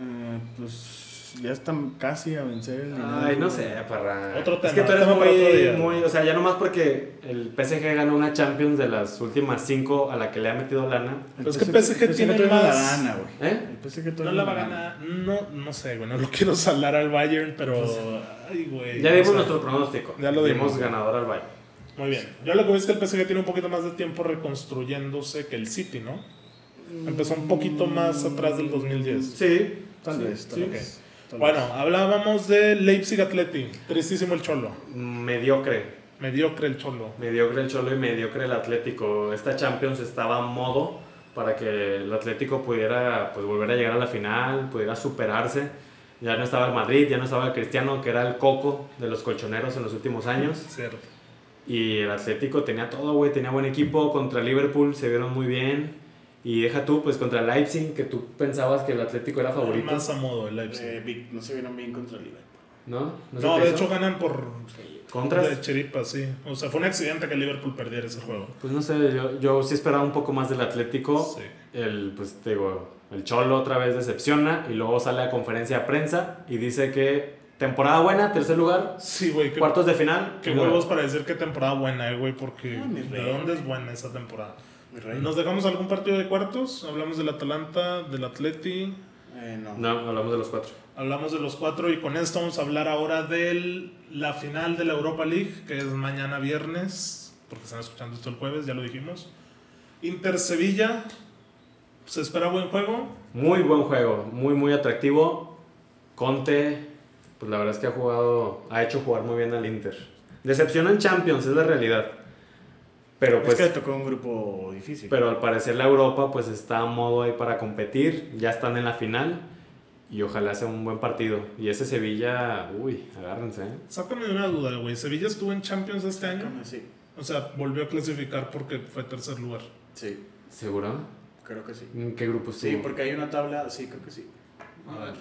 Eh, pues ya están casi a vencer el dinero. Ay, no sé, parra. Otro Es tema, que tú eres muy, muy. O sea, ya nomás porque el PSG ganó una Champions de las últimas cinco a la que le ha metido lana. El Pero es que PSG tiene más- la gana, güey. ¿Eh? El PSG No la va a ganar. No, no sé, güey. No lo quiero salar al Bayern, pero. Ay, güey. Ya dimos nuestro pronóstico. Ya lo dimos. ganador al Bayern. Muy bien. Yo lo que veo es que el PSG tiene un poquito más de tiempo reconstruyéndose que el City, ¿no? Empezó un poquito más atrás del 2010. Sí. Tal Sí, vez, tal sí. vez. tal Bueno, vez. hablábamos de Leipzig Atleti. Tristísimo el Cholo. Mediocre. Mediocre el Cholo. Mediocre el Cholo y mediocre el Atlético. Esta Champions estaba a modo para que el Atlético pudiera pues, volver a llegar a la final, pudiera superarse. Ya no estaba el Madrid, ya no estaba el Cristiano, que era el coco de los colchoneros en los últimos años. Cierto. Y el Atlético tenía todo, güey, tenía buen equipo. Contra Liverpool se vieron muy bien. Y deja tú, pues contra el Leipzig, que tú pensabas que el Atlético era favorito. Más a modo el Leipzig. Eh, no se vieron bien contra el Liverpool. ¿No? ¿No, de hecho ganan por. ¿Contras? De chiripa, sí. O sea, fue un accidente que el Liverpool perdiera ese juego. Pues no sé, yo, yo sí esperaba un poco más del Atlético. Sí. El, pues te digo, el Cholo otra vez decepciona y luego sale a conferencia de prensa y dice que temporada buena, tercer lugar, Sí, güey. Cuartos de final. qué huevos para decir que temporada buena, eh, güey, porque Ah, ¿de dónde es buena esa temporada? Mi rey. ¿Nos dejamos algún partido de cuartos? Hablamos del Atalanta, del Atleti, Eh, no. No, hablamos de los cuatro. hablamos de los cuatro y con esto vamos a hablar ahora de la final de la Europa League, que es mañana viernes, porque están escuchando esto el jueves, ya lo dijimos. Inter Sevilla, se espera buen juego. Muy buen juego, muy, muy atractivo. Conte, pues la verdad es que ha jugado, ha hecho jugar muy bien al Inter. Decepciona en Champions, es la realidad. Pero es pues, que le tocó un grupo difícil. pero al parecer la Europa pues está a modo ahí para competir. Ya están en la final y ojalá sea un buen partido. Y ese Sevilla, uy, agárrense. ¿eh? Sácame una duda, güey. ¿Sevilla estuvo en Champions este año? Sí, O sea, volvió a clasificar porque fue tercer lugar. sí, ¿Seguro? creo que sí. ¿En qué grupo Sí, estuvo? porque hay una tabla, sí, creo que sí. A ver.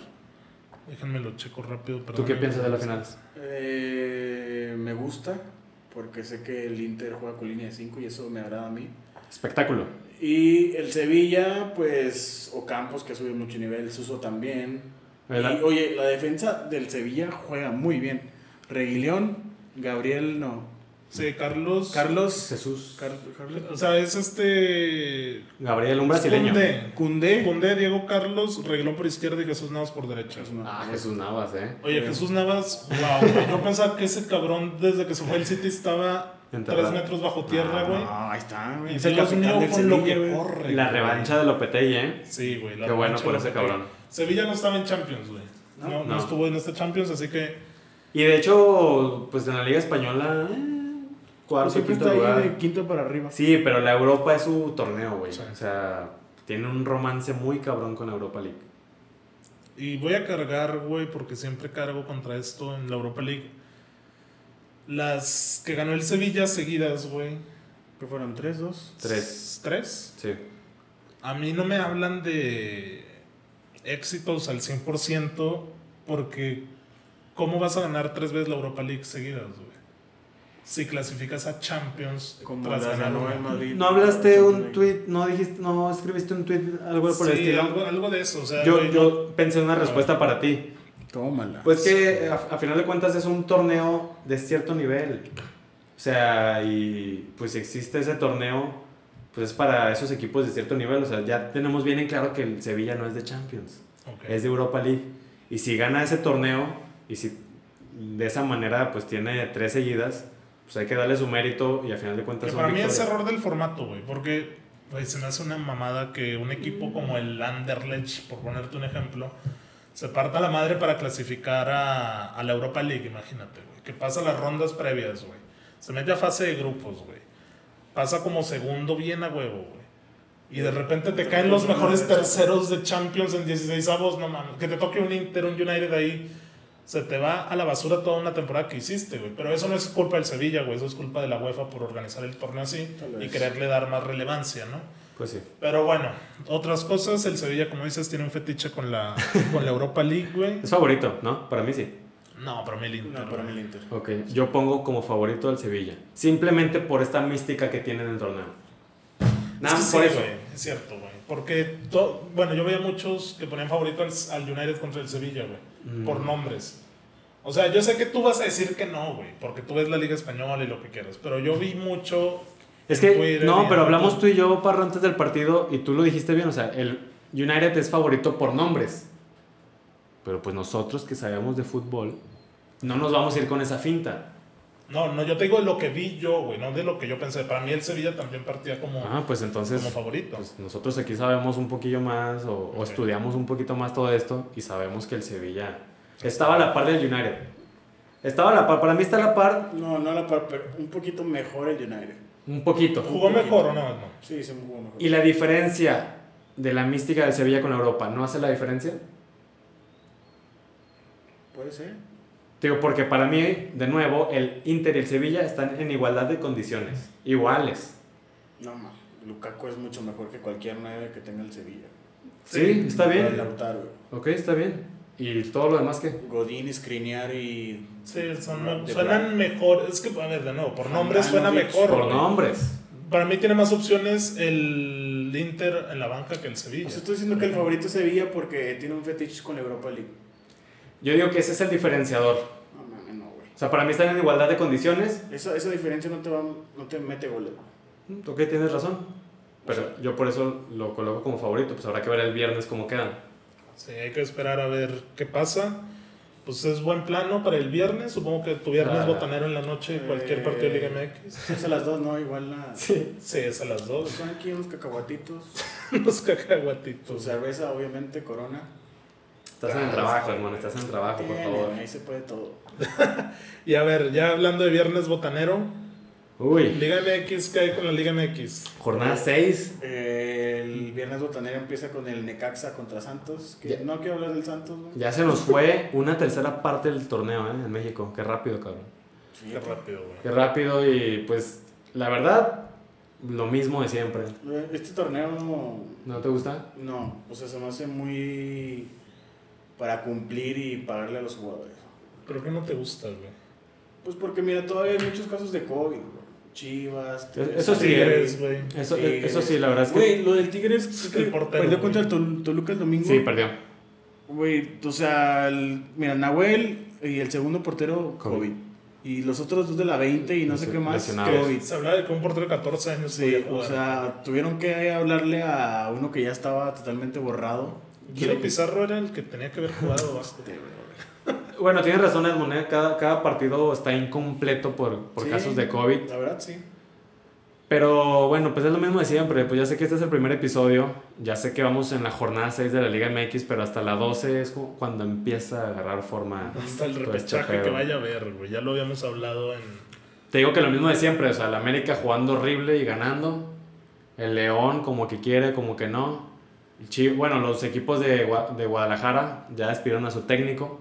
Déjenme lo checo rápido. ¿Tú perdón. qué piensas de la final? Eh, me gusta, porque sé que el Inter juega con línea de 5 y eso me agrada a mí. Espectáculo. Y el Sevilla, pues, Ocampos, que ha subido mucho nivel, Suso también. ¿Verdad? Y, oye, la defensa del Sevilla juega muy bien. Reguilón, Gabriel, no. Sí, Carlos. Carlos. Jesús. Car- Carlos. O sea, es este. Gabriel, un brasileño. Cundé. Cundé. Cundé, Diego Carlos, Reglón por izquierda y Jesús Navas por derecha. Ah, Jesús Navas, ¿eh? Oye, Jesús Navas, wow, güey. Yo pensaba que ese cabrón desde que se fue al City estaba Enterrado. tres metros bajo tierra, güey. Ah, ahí está, güey. y Es el mío, del con lo que corre. La revancha de Lopetegui, ¿eh? Sí, güey. Qué bueno por ese cabrón. Sevilla no estaba en Champions, güey. No, no, No. estuvo en este Champions, así que. Y de hecho, pues en la Liga Española, eh, cuarto, Siempre quinto está ahí de quinto para arriba. Sí, pero la Europa es su torneo, güey. Sí. O sea, tiene un romance muy cabrón con la Europa League. Y voy a cargar, güey, porque siempre cargo contra esto en la Europa League. Las que ganó el Sevilla seguidas, güey. Que fueron tres, dos. Tres. ¿Tres? Sí. A mí no me hablan de éxitos al 100% porque ¿cómo vas a ganar tres veces la Europa League seguidas, güey? Si clasificas a Champions Como tras las ganar Madrid. ¿No hablaste un tweet, no dijiste, no escribiste un tweet, algo por el estilo? algo, algo de eso, o sea, Yo, yo pensé una respuesta para ti. Tómala. Pues que a, a final de cuentas es un torneo de cierto nivel. O sea, y pues si existe ese torneo, pues es para esos equipos de cierto nivel. O sea, ya tenemos bien en claro que el Sevilla no es de Champions, es de Europa League. Y si gana ese torneo, y si de esa manera pues tiene tres seguidas, pues hay que darle su mérito y a final de cuentas Que para mí es error del formato, güey, porque se me hace una mamada que un equipo como el Anderlecht, por ponerte un ejemplo, se parta la madre para clasificar a, a la Europa League, imagínate, güey. Que pasa las rondas previas, güey. Se mete a fase de grupos, güey. Pasa como segundo bien a huevo, güey. Y de repente te caen los mejores terceros de Champions en 16 avos, no mames. Que te toque un Inter, un United ahí. Se te va a la basura toda una temporada que hiciste, güey. Pero eso no es culpa del Sevilla, güey. Eso es culpa de la UEFA por organizar el torneo así y quererle dar más relevancia, ¿no? Pues sí. Pero bueno, otras cosas. El Sevilla, como dices, tiene un fetiche con la, con la Europa League, güey. Es favorito, ¿no? Para mí sí. No, para mí el Inter. No, para mí el Inter. Ok, yo pongo como favorito al Sevilla. Simplemente por esta mística que tiene en el torneo. Nada Es más que por sí, eso. güey, es cierto, güey. Porque, to- bueno, yo veía muchos que ponían favorito al, al United contra el Sevilla, güey. Mm. Por nombres. O sea, yo sé que tú vas a decir que no, güey. Porque tú ves la Liga Española y lo que quieras. Pero yo vi mucho. Es que, Twitter no, pero hablamos tú y yo, Parro, antes del partido y tú lo dijiste bien. O sea, el United es favorito por nombres. Pero pues nosotros que sabemos de fútbol, no nos vamos a ir con esa finta. No, no, yo te digo lo que vi yo, güey. No de lo que yo pensé. Para mí el Sevilla también partía como, Ah, pues entonces. como favorito. Pues nosotros aquí sabemos un poquillo más o, o Ok. estudiamos un poquito más todo esto y sabemos que el Sevilla estaba a la par del United. Estaba a la par, para mí está a la par No, no a la par, pero un poquito mejor el United. un poquito. ¿Jugó mejor o no? no? Sí, se jugó mejor. Y la diferencia de la mística del Sevilla con la Europa, ¿no hace la diferencia? Puede ser. Digo, porque para mí, de nuevo, el Inter y el Sevilla están en igualdad de condiciones, iguales. No, más. Lukaku es mucho mejor que cualquier 9 que tenga el Sevilla. Sí, está bien. Lautaro. Ok, está bien. ¿Y todo lo demás qué? Godín, Skriniar y... Sí, son- suenan mejor. Es que, a ver, de nuevo, por nombres suena mejor. Por güey. nombres. Para mí tiene más opciones el Inter en la banca que el Sevilla. O sea, estoy diciendo que el favorito es Sevilla porque tiene un fetiche con la Europa League. Yo digo que ese es el diferenciador. No mames, no, güey. O sea, para mí están en igualdad de condiciones. Esa, esa diferencia no te, va, no te mete goles. Mm, Ok, tienes razón. Pero yo por eso lo coloco como favorito. Pues habrá que ver el viernes cómo quedan. Sí, hay que esperar a ver qué pasa. Pues es buen plano para el viernes. Supongo que tu viernes Ah. botanero en la noche, cualquier partido de Liga Eh, MX. Es a las dos, ¿no? Igual la... Sí. Sí, es a las dos. Están aquí unos cacahuatitos. Los Tu cacahuatitos. cerveza, obviamente, Corona. Estás en el trabajo, hermano. Estás en el trabajo, por favor. Ahí se puede todo. Y a ver, ya hablando de viernes botanero, Uy. Liga MX, ¿qué hay con la Liga MX? Jornada 6. Eh, el viernes botanero empieza con el Necaxa contra Santos. Que Ya. no quiero hablar del Santos, ¿no? Ya se nos fue una tercera parte del torneo, ¿eh? En México. Qué rápido, cabrón. Qué rápido, güey. Qué rápido y pues la verdad, lo mismo de siempre. Este torneo no, ¿No te gusta? no, o sea, se me hace muy para cumplir y pagarle a los jugadores. ¿Pero qué no te gusta, güey? Pues porque mira, todavía hay muchos casos de COVID, güey. Chivas, Eso sí, Tigres, güey. Eso, Tigres. eso sí, la verdad es que... Güey, lo del Tigres es que El portero, perdió contra el Tol- Toluca el domingo. Sí, perdió. Güey, o sea, el- mira, Nahuel y el segundo portero, COVID. COVID. Y los otros dos de la 20 y no sé qué más, Lesionados. COVID. Se hablaba de que un portero de 14 años Sí, o sea, tuvieron que hablarle a uno que ya estaba totalmente borrado. Guido Pizarro era el que tenía que haber jugado. Este, güey. Bueno, tienes razón, Edmond, ¿eh? cada, cada partido está incompleto por, por Sí, casos de COVID. La verdad, sí. Pero bueno, pues es lo mismo de siempre. Pues ya sé que este es el primer episodio. Ya sé que vamos en la jornada 6 de la Liga MX, pero hasta la 12 es cuando empieza a agarrar forma. Hasta el este repechaje que vaya a ver, güey. Ya lo habíamos hablado en. Te digo que lo mismo de siempre. O sea, el América jugando horrible y ganando. El León como que quiere, como que no. Bueno, los equipos de, Gua- de Guadalajara ya despidieron a su técnico.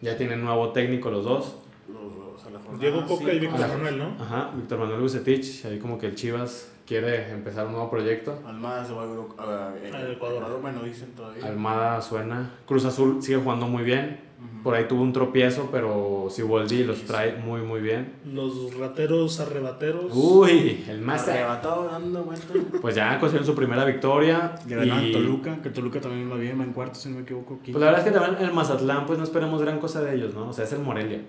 Ya tienen nuevo técnico los dos. Los, los, a la jornada Diego Coca y. Víctor Ah, Manuel, ¿no? Ajá, Víctor Manuel Bucetich. Ahí como que el Chivas quiere empezar un nuevo proyecto. Almada se va a a- a- A Ecuador. Bueno, dicen todavía. Almada suena. Cruz Azul sigue jugando muy bien. Por ahí tuvo un tropiezo, pero Siboldi los trae muy, muy bien. Los rateros arrebateros. Uy, el más. Arrebatado dando vueltas. Pues ya consiguieron su primera victoria. Le ganaron y- Toluca, que Toluca también va bien, va en cuarto, si no me equivoco. Pues la verdad es que también el Mazatlán, pues no esperemos gran cosa de ellos, ¿no? O sea, es el Morelia.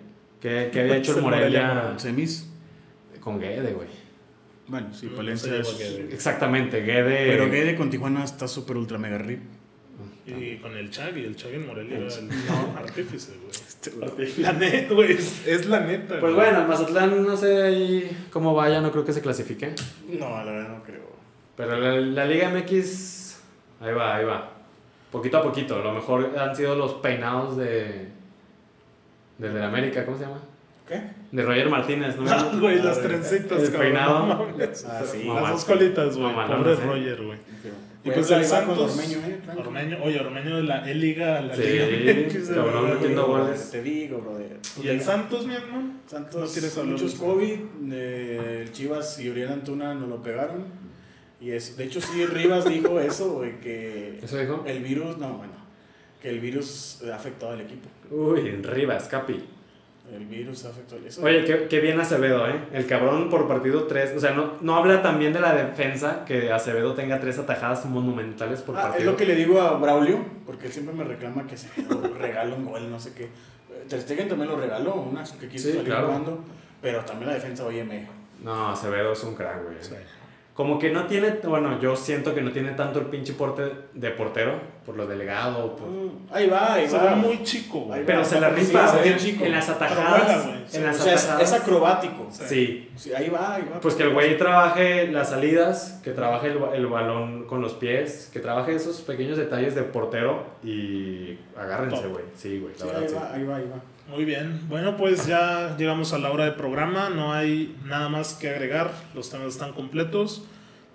¿Qué, qué había hecho el el Morelia, Morelia. Semis. con Guede, güey? Bueno, sí, Palencia no es-. Exactamente, Guede. Pero Guede con Tijuana está súper ultra mega rip. Y con el Chagui, el Chagui en Morelia El era el Ch- artífice, güey. Este, La neta, güey, es, es la neta. Pues güey. bueno, el Mazatlán, no sé ahí cómo vaya, no creo que se clasifique. No, la verdad no creo. Pero la, la Liga MX, ahí va, ahí va. Poquito a poquito. A lo mejor han sido los peinados de. Desde la América, ¿cómo se llama? ¿Qué? De Roger Martínez, ¿no? Ah, güey, las trencitas, el cabrón. peinado. no. Ah, sí. Mamá. Las dos colitas, güey. Pobre ¿eh? Roger, güey. Y pues pues el Santos. Ormeño, ¿eh? Ormeño, oye, Ormeño de la E-Liga, la Sí, Liga cabrón, metiendo güey. goles. Te digo, brother. Y el Santos, mi hermano. Santos, ¿No quieres hablar muchos eso? COVID, eh, el Chivas y Uriel Antuna nos lo pegaron. Y es, de hecho, sí, Rivas dijo eso, güey, que ¿Eso dijo? el virus, no, bueno, que el virus ha afectado al equipo. Uy, en Rivas, Capi. El virus afectado eso. Oye, qué, qué bien Acevedo, ¿eh? El cabrón por partido 3. O sea, no, no habla también de la defensa que Acevedo tenga tres atajadas monumentales por Ah, es partido. lo que le digo a Braulio, porque él siempre me reclama que se regala un gol, no sé qué. Ter Stegen también lo regaló, una que quiso Sí, salir claro. jugando, pero también la defensa, oye, me... No, Acevedo es un crack, güey. Sí. Como que no tiene, bueno, yo siento que no tiene tanto el pinche porte de portero, por lo delegado. por- Mm, Ahí va, ahí Se va. ve muy chico, güey. Pero va, se la rifa en, las atajadas. en las O sea, es, atajadas. es acrobático. Sí. Sí, ahí va, ahí va. Pues que el güey trabaje las salidas, que trabaje el, el balón con los pies, que trabaje esos pequeños detalles de portero y agárrense, güey. Sí, güey, la Sí, verdad ahí sí. va, ahí va, ahí va. Muy bien. Bueno, pues ya llegamos a la hora de programa. No hay nada más que agregar. Los temas están completos.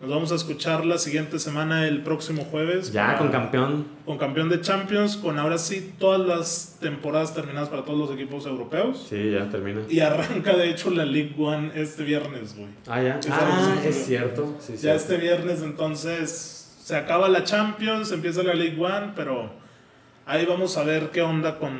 Nos vamos a escuchar la siguiente semana, el próximo jueves. Ya para- con campeón. Con campeón de Champions, con ahora sí todas las temporadas terminadas para todos los equipos europeos. Sí, ya termina. Y arranca de hecho la League One este viernes, güey. Ah, ya. Ah, es cierto. Sí, Ya cierto. este viernes entonces se acaba la Champions, empieza la League One, pero ahí vamos a ver qué onda con,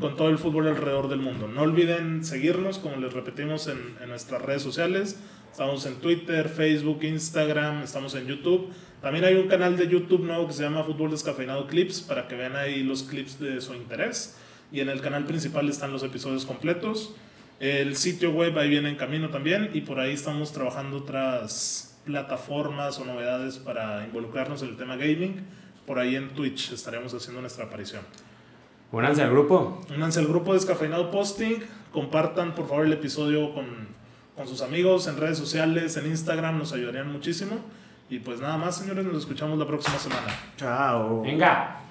con todo el fútbol alrededor del mundo. No olviden seguirnos, como les repetimos, en, nuestras redes sociales. Estamos en Twitter, Facebook, Instagram, estamos en YouTube. También hay un canal de YouTube nuevo que se llama Fútbol Descafeinado Clips para que vean ahí los clips de su interés. Y en el canal principal están los episodios completos. El sitio web ahí viene en camino también y por ahí estamos trabajando otras plataformas o novedades para involucrarnos en el tema gaming. Por ahí en Twitch estaremos haciendo nuestra aparición. Únanse al grupo. Únanse al grupo Descafeinado Posting, compartan por favor el episodio con, con sus amigos en redes sociales, en Instagram, nos ayudarían muchísimo. Y pues nada más, señores, nos escuchamos la próxima semana. Chao. Venga.